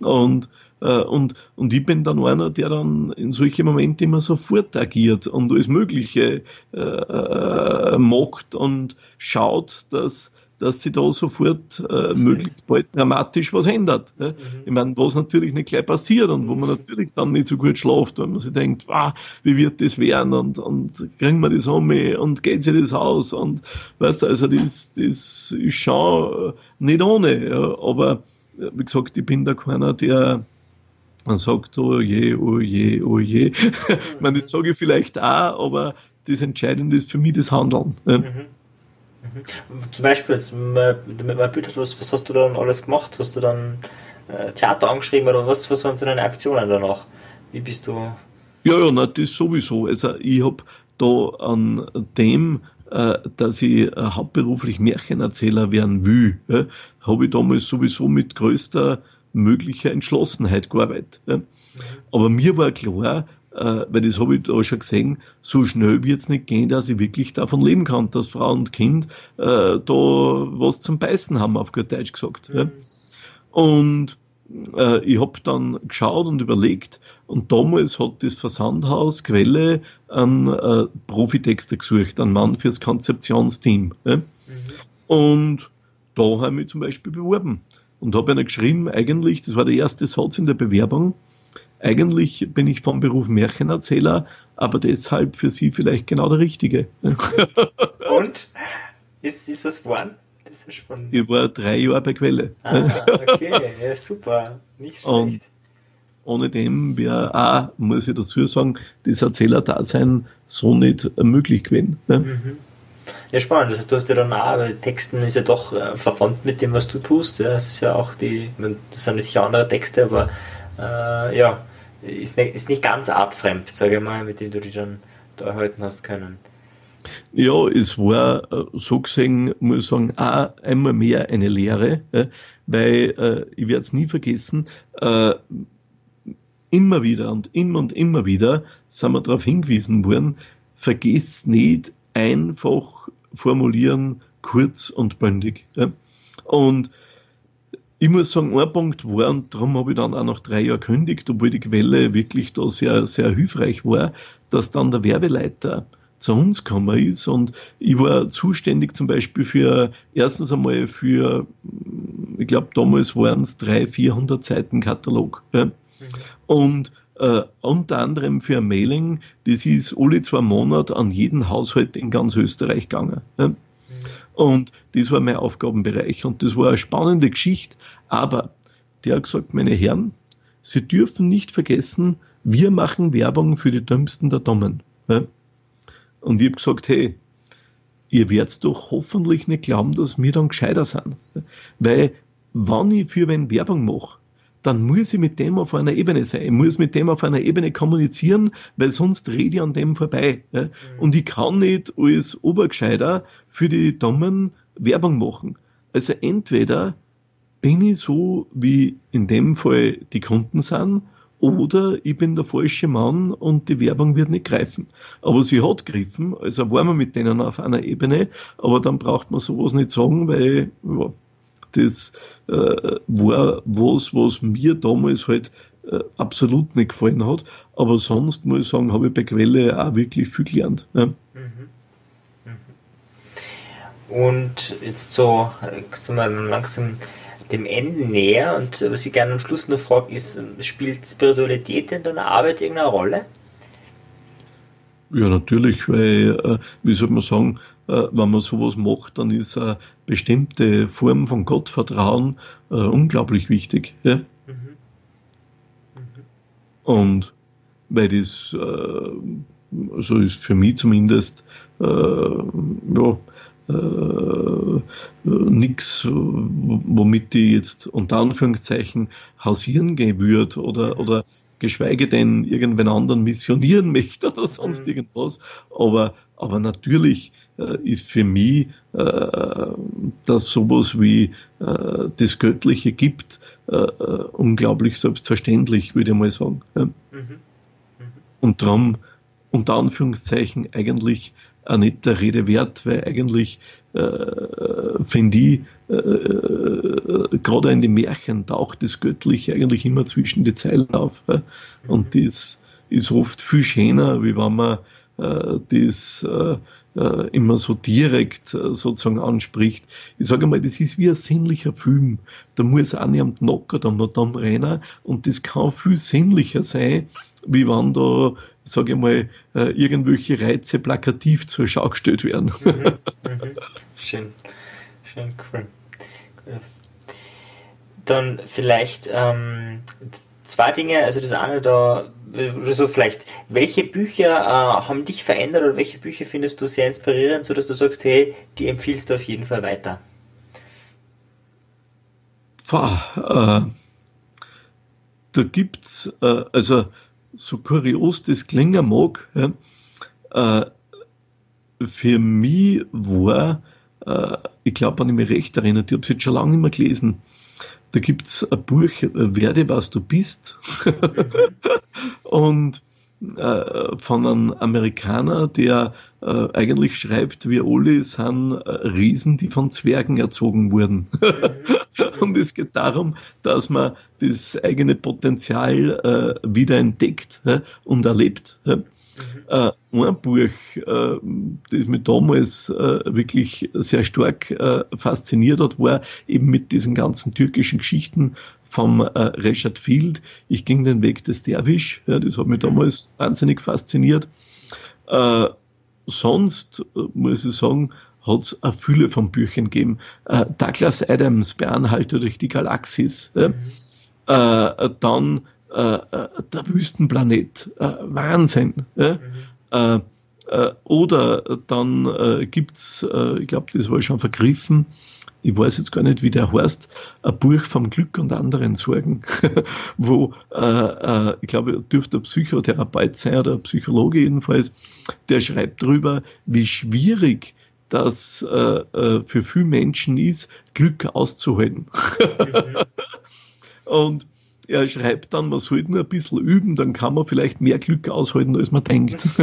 Und und, und ich bin dann einer, der dann in solche Momente immer sofort agiert und alles Mögliche äh, äh, macht und schaut, dass, dass sich da sofort äh, möglichst bald dramatisch was ändert. Ja. Mhm. Ich meine, was natürlich nicht gleich passiert und wo man natürlich dann nicht so gut schlaft, weil man sich denkt, ah, wie wird das werden und, und kriegen wir das um und geht sich das aus und weißt du, also das, das ist schon nicht ohne, ja. aber wie gesagt, ich bin da keiner, der man sagt, oh je, oh je, oh je. ich meine, das sage ich vielleicht auch, aber das Entscheidende ist für mich das Handeln. Mhm. Mhm.
Zum Beispiel, jetzt, damit man ein Bild hat, was, was hast du dann alles gemacht? Hast du dann äh, Theater angeschrieben oder was, was waren so deine Aktionen danach? Wie bist du?
Ja, ja, na, das sowieso. Also ich habe da an dem, äh, dass ich hauptberuflich Märchenerzähler werden will, habe ich damals sowieso mit größter möglicher Entschlossenheit gearbeitet. Ja. Aber mir war klar, äh, weil das habe ich da schon gesehen, so schnell wird es nicht gehen, dass ich wirklich davon leben kann, dass Frau und Kind äh, da was zum Beißen haben, auf gut Deutsch gesagt. Ja. Und äh, ich habe dann geschaut und überlegt und damals hat das Versandhaus Quelle einen äh, Profitexter gesucht, einen Mann fürs Konzeptionsteam. Ja. Mhm. Und da habe ich mich zum Beispiel beworben und habe einer geschrieben, eigentlich, das war der erste Satz in der Bewerbung, eigentlich bin ich vom Beruf Märchenerzähler, aber deshalb für Sie vielleicht genau der Richtige.
Und? Ist das was geworden?
Das ist spannend. Ich war drei Jahre bei Quelle.
Ah, okay, ja, super. Nicht schlecht. Und
ohne dem wäre auch, muss ich dazu sagen, das Erzählerdasein so nicht möglich gewesen. Mhm.
Ja, spannend. Das heißt, du hast ja dann auch, weil Texten ist ja doch äh, verwandt mit dem, was du tust. Ja. Es ist ja auch die, das sind sicher andere Texte, aber äh, ja, ist nicht, ist nicht ganz artfremd, sage ich mal, mit dem du dich dann da erhalten hast können.
Ja, es war äh, so gesehen, muss ich sagen, auch einmal mehr eine Lehre, weil äh, ich werde es nie vergessen, äh, immer wieder und immer und immer wieder sind wir darauf hingewiesen worden, vergesst nicht, einfach formulieren, kurz und bündig. Ja. Und ich muss sagen, ein Punkt war, und darum habe ich dann auch nach drei Jahren kündigt, obwohl die Quelle wirklich da sehr, sehr hilfreich war, dass dann der Werbeleiter zu uns gekommen ist und ich war zuständig zum Beispiel für, erstens einmal für, ich glaube damals waren es 300, 400 Seiten Katalog. Ja. Mhm. Und äh, unter anderem für ein Mailing, das ist alle zwei Monate an jeden Haushalt in ganz Österreich gegangen. Mhm. Und das war mein Aufgabenbereich und das war eine spannende Geschichte, aber der hat gesagt, meine Herren, Sie dürfen nicht vergessen, wir machen Werbung für die Dümmsten der Dummen. Ja. Und ich habe gesagt, hey, ihr werdet doch hoffentlich nicht glauben, dass wir dann gescheiter sind. Weil, wenn ich für wen Werbung mache, dann muss ich mit dem auf einer Ebene sein. Ich muss mit dem auf einer Ebene kommunizieren, weil sonst rede ich an dem vorbei. Ja. Mhm. Und ich kann nicht als Obergescheider für die Dummen Werbung machen. Also entweder bin ich so, wie in dem Fall die Kunden sind, oder ich bin der falsche Mann und die Werbung wird nicht greifen. Aber sie hat gegriffen, also waren wir mit denen auf einer Ebene, aber dann braucht man sowas nicht sagen, weil ja, das äh, war was, was mir damals halt äh, absolut nicht gefallen hat. Aber sonst muss ich sagen, habe ich bei Quelle auch wirklich viel gelernt. Ja. Mhm.
Mhm. Und jetzt so, sind wir langsam dem Ende näher und was ich gerne am Schluss noch frage, ist, spielt Spiritualität in deiner Arbeit irgendeine Rolle?
Ja, natürlich, weil, äh, wie soll man sagen, wenn man sowas macht, dann ist eine bestimmte Form von Gottvertrauen äh, unglaublich wichtig. Ja? Mhm. Mhm. Und weil das, äh, so ist für mich zumindest, äh, ja, äh, nichts, womit die jetzt unter Anführungszeichen hausieren gehen würde oder, oder geschweige denn irgendwen anderen missionieren möchte oder sonst mhm. irgendwas. Aber, aber natürlich äh, ist für mich, äh, dass sowas wie äh, das Göttliche gibt, äh, äh, unglaublich selbstverständlich, würde ich mal sagen. Ja. Mhm. Mhm. Und darum, unter Anführungszeichen, eigentlich nicht der Rede wert, weil eigentlich äh, finde ich, äh, äh, gerade in den Märchen taucht das Göttliche eigentlich immer zwischen die Zeilen auf. Äh? Und das ist oft viel schöner, wie wenn man äh, das äh, äh, immer so direkt äh, sozusagen anspricht. Ich sage mal, das ist wie ein sinnlicher Film. Da muss auch nicht am Knocker dann noch dann rennen und das kann viel sinnlicher sein, wie wenn da, sage ich mal, äh, irgendwelche Reize plakativ zur Schau gestellt werden. Mhm,
mhm. Schön, schön, cool. Dann vielleicht ähm, zwei Dinge, also das eine da, so vielleicht, welche Bücher äh, haben dich verändert oder welche Bücher findest du sehr inspirierend, sodass du sagst, hey, die empfiehlst du auf jeden Fall weiter?
Boah, äh, da gibt's, äh, also so kurios das klingen mag, ja, äh, für mich war, äh, ich glaube, wenn ich mich recht erinnere, ich habe es jetzt schon lange nicht mehr gelesen, da gibt es ein Buch, äh, Werde, was du bist. und äh, von einem Amerikaner, der äh, eigentlich schreibt, wir alle sind äh, Riesen, die von Zwergen erzogen wurden. und es geht darum, dass man das eigene Potenzial äh, wieder entdeckt und erlebt. Äh, ein Buch, äh, das mich damals äh, wirklich sehr stark äh, fasziniert hat, war eben mit diesen ganzen türkischen Geschichten vom äh, Rashad Field. Ich ging den Weg des Derwisch. Ja, das hat mich damals wahnsinnig fasziniert. Äh, sonst äh, muss ich sagen, hat es eine Fülle von Büchern gegeben. Äh, Douglas Adams, Beanhalter durch die Galaxis. Mhm. Äh, dann äh, äh, der Wüstenplanet. Äh, Wahnsinn. Ja? Mhm. oder dann äh, gibt's, äh, ich glaube, das war schon vergriffen, ich weiß jetzt gar nicht, wie der heißt, ein Buch vom Glück und anderen Sorgen, wo, äh, äh, ich glaube, er dürfte ein Psychotherapeut sein oder ein Psychologe jedenfalls, der schreibt darüber, wie schwierig das äh, für viele Menschen ist, Glück auszuhalten. Mhm. und er schreibt dann, man sollte nur ein bisschen üben, dann kann man vielleicht mehr Glück aushalten, als man denkt.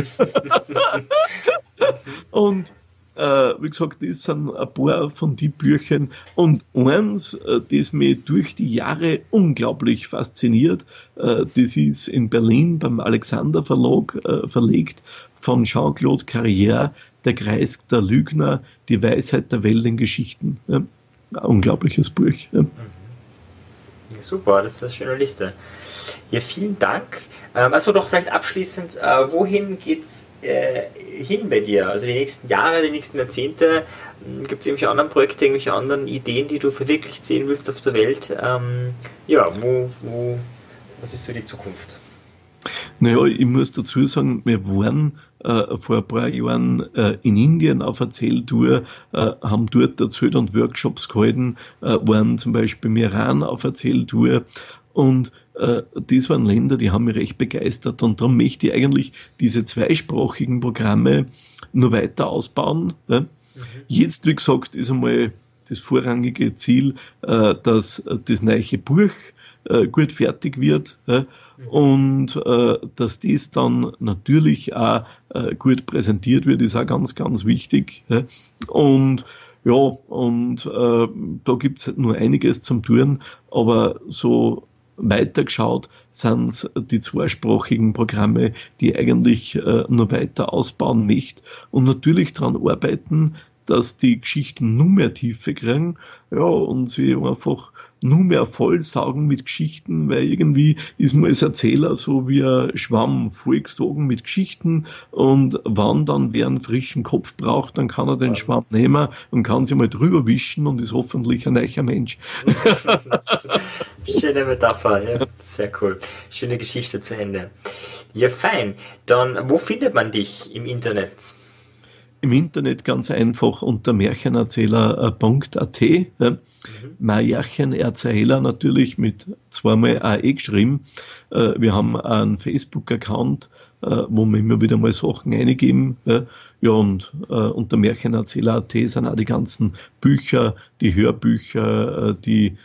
und äh, wie gesagt, das sind ein paar von die Büchern. Und eins, äh, das mich durch die Jahre unglaublich fasziniert, äh, das ist in Berlin beim Alexander Verlag äh, verlegt von Jean-Claude Carrière, Der Kreis der Lügner, die Weisheit der Welt in Geschichten. Ja. Ein unglaubliches Buch. Ja.
Super, das ist eine schöne Liste. Ja, vielen Dank. Ähm, also doch vielleicht abschließend, äh, wohin geht's äh, hin bei dir? Also die nächsten Jahre, die nächsten Jahrzehnte, hm, gibt es irgendwelche anderen Projekte, irgendwelche anderen Ideen, die du verwirklicht sehen willst auf der Welt? Ähm, ja, wo, wo, was ist so die Zukunft?
Naja, ich muss dazu sagen, wir waren äh, vor ein paar Jahren äh, in Indien auf Erzähltour, äh, haben dort erzählt und Workshops gehalten, äh, waren zum Beispiel im Iran auf Erzähltour und äh, das waren Länder, die haben mich recht begeistert und darum möchte ich eigentlich diese zweisprachigen Programme nur weiter ausbauen. Ne? Mhm. Jetzt, wie gesagt, ist einmal das vorrangige Ziel, äh, dass das neue Buch äh, gut fertig wird äh, und äh, dass dies dann natürlich auch äh, gut präsentiert wird, ist auch ganz, ganz wichtig. Und ja, und äh, da gibt's nur einiges zum tun, aber so weitergeschaut sind die zweisprachigen Programme, die eigentlich äh, nur weiter ausbauen möchte und natürlich daran arbeiten, dass die Geschichten nur mehr Tiefe kriegen, ja, und sie einfach nur mehr vollsaugen mit Geschichten, weil irgendwie ist man als Erzähler so wie ein Schwamm vollgesogen mit Geschichten und wann dann wer einen frischen Kopf braucht, dann kann er den Schwamm nehmen und kann sich mal drüber wischen und ist hoffentlich ein neuer Mensch.
Schöne Metapher, ja. Sehr cool. Schöne Geschichte zu Ende. Ja, fein. Dann, wo findet man dich im Internet?
Im Internet ganz einfach unter märchenerzähler.at. Ja. Mhm. Märchenerzähler natürlich mit zweimal AE geschrieben. Äh, wir haben einen Facebook-Account, äh, wo wir immer wieder mal Sachen eingeben. Ja, und äh, unter Märchenerzähler.at sind auch die ganzen Bücher, die Hörbücher, die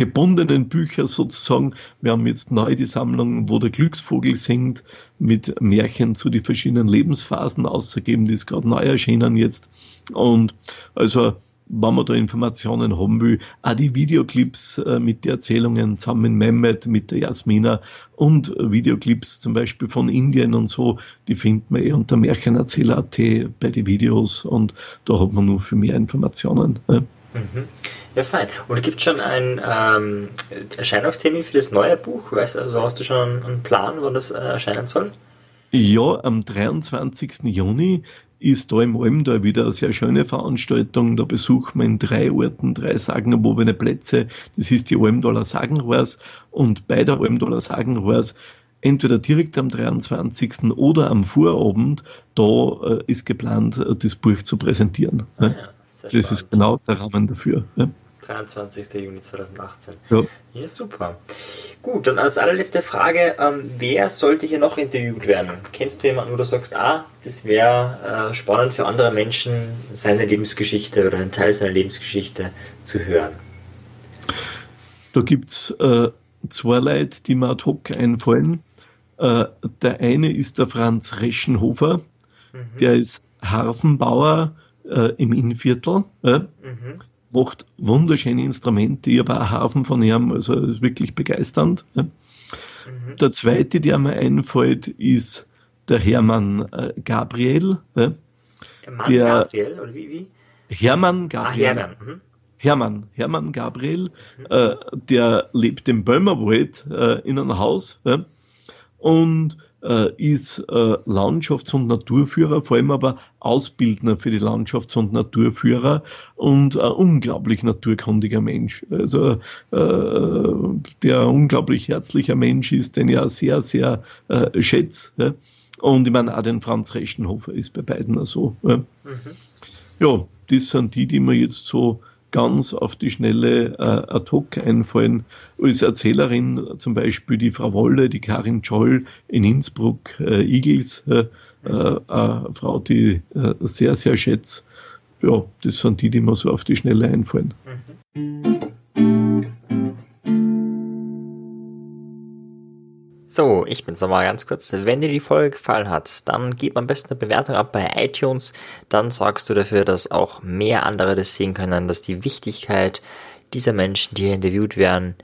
gebundenen Bücher sozusagen. Wir haben jetzt neu die Sammlung, wo der Glücksvogel singt, mit Märchen zu den verschiedenen Lebensphasen auszugeben. Die ist gerade neu erschienen jetzt. Und also wenn man da Informationen haben will, auch die Videoclips äh, mit den Erzählungen zusammen mit Mehmet, mit der Jasmina und Videoclips zum Beispiel von Indien und so, die findet man eh unter Märchenerzähler.at bei den Videos und da hat man nur für mehr Informationen.
Mhm. Ja, fein. Und gibt es schon ein ähm, Erscheinungstermin für das neue Buch? Weißt du, also hast du schon einen Plan, wann das äh, erscheinen soll?
Ja, am 23. Juni ist da im Almdal wieder eine sehr schöne Veranstaltung. Da besuchen wir in drei Orten drei sagenumwobene Plätze. Das ist die Almdaler Sagenhors und bei der Almdaler Sagenhors entweder direkt am 23. oder am Vorabend, da äh, ist geplant, äh, das Buch zu präsentieren. Ah, ja. Sehr das spannend. ist genau der Rahmen dafür. Ja.
23. Juni 2018. Ja. ja, super. Gut, dann als allerletzte Frage, ähm, wer sollte hier noch interviewt werden? Kennst du jemanden, wo du sagst, ah, das wäre äh, spannend für andere Menschen, seine Lebensgeschichte oder einen Teil seiner Lebensgeschichte zu hören?
Da gibt es äh, zwei Leute, die mir ad hoc einfallen. Äh, der eine ist der Franz Reschenhofer, mhm. der ist Harfenbauer, äh, im Innviertel. Äh, mhm. Macht wunderschöne Instrumente. Ich habe einen Haufen von ihm, also wirklich begeisternd. Äh. Mhm. Der zweite, der mir einfällt, ist der Hermann äh, Gabriel. Äh, Hermann der, Gabriel, oder wie? wie? Hermann ah, Gabriel. Ah, Hermann. Mhm. Hermann, Hermann Gabriel, mhm. äh, der lebt im Böhmerwald äh, in einem Haus äh, und äh, ist äh, Landschafts- und Naturführer, vor allem aber Ausbildner für die Landschafts- und Naturführer und ein unglaublich naturkundiger Mensch. Also äh, der unglaublich herzlicher Mensch ist, den ich auch sehr, sehr äh, schätze. Ja? Und ich meine, auch den Franz Reschenhofer ist bei beiden so. Ja? Mhm. ja, das sind die, die mir jetzt so ganz auf die Schnelle äh, ad hoc einfallen. Als Erzählerin zum Beispiel die Frau Wolle, die Karin Scholl in Innsbruck, äh, Igels, äh, äh, Frau, die äh, sehr, sehr schätze. Ja, das sind die, die mir so auf die Schnelle einfallen. Mhm.
So, ich bin's nochmal ganz kurz. Wenn dir die Folge gefallen hat, dann gib am besten eine Bewertung ab bei iTunes. Dann sorgst du dafür, dass auch mehr andere das sehen können, dass die Wichtigkeit dieser Menschen, die hier interviewt werden,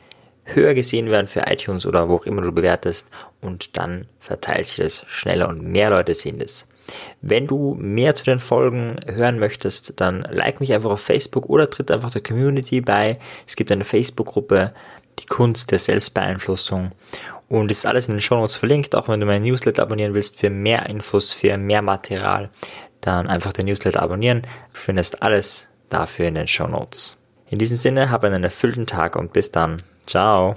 höher gesehen werden für iTunes oder wo auch immer du bewertest und dann verteilt sich das schneller und mehr Leute sehen das. Wenn du mehr zu den Folgen hören möchtest, dann like mich einfach auf Facebook oder tritt einfach der Community bei. Es gibt eine Facebook-Gruppe, die Kunst der Selbstbeeinflussung. Und ist alles in den Show Notes verlinkt, auch wenn du meinen Newsletter abonnieren willst für mehr Infos, für mehr Material, dann einfach den Newsletter abonnieren. Du findest alles dafür in den Show Notes. In diesem Sinne, hab einen erfüllten Tag und bis dann. Ciao.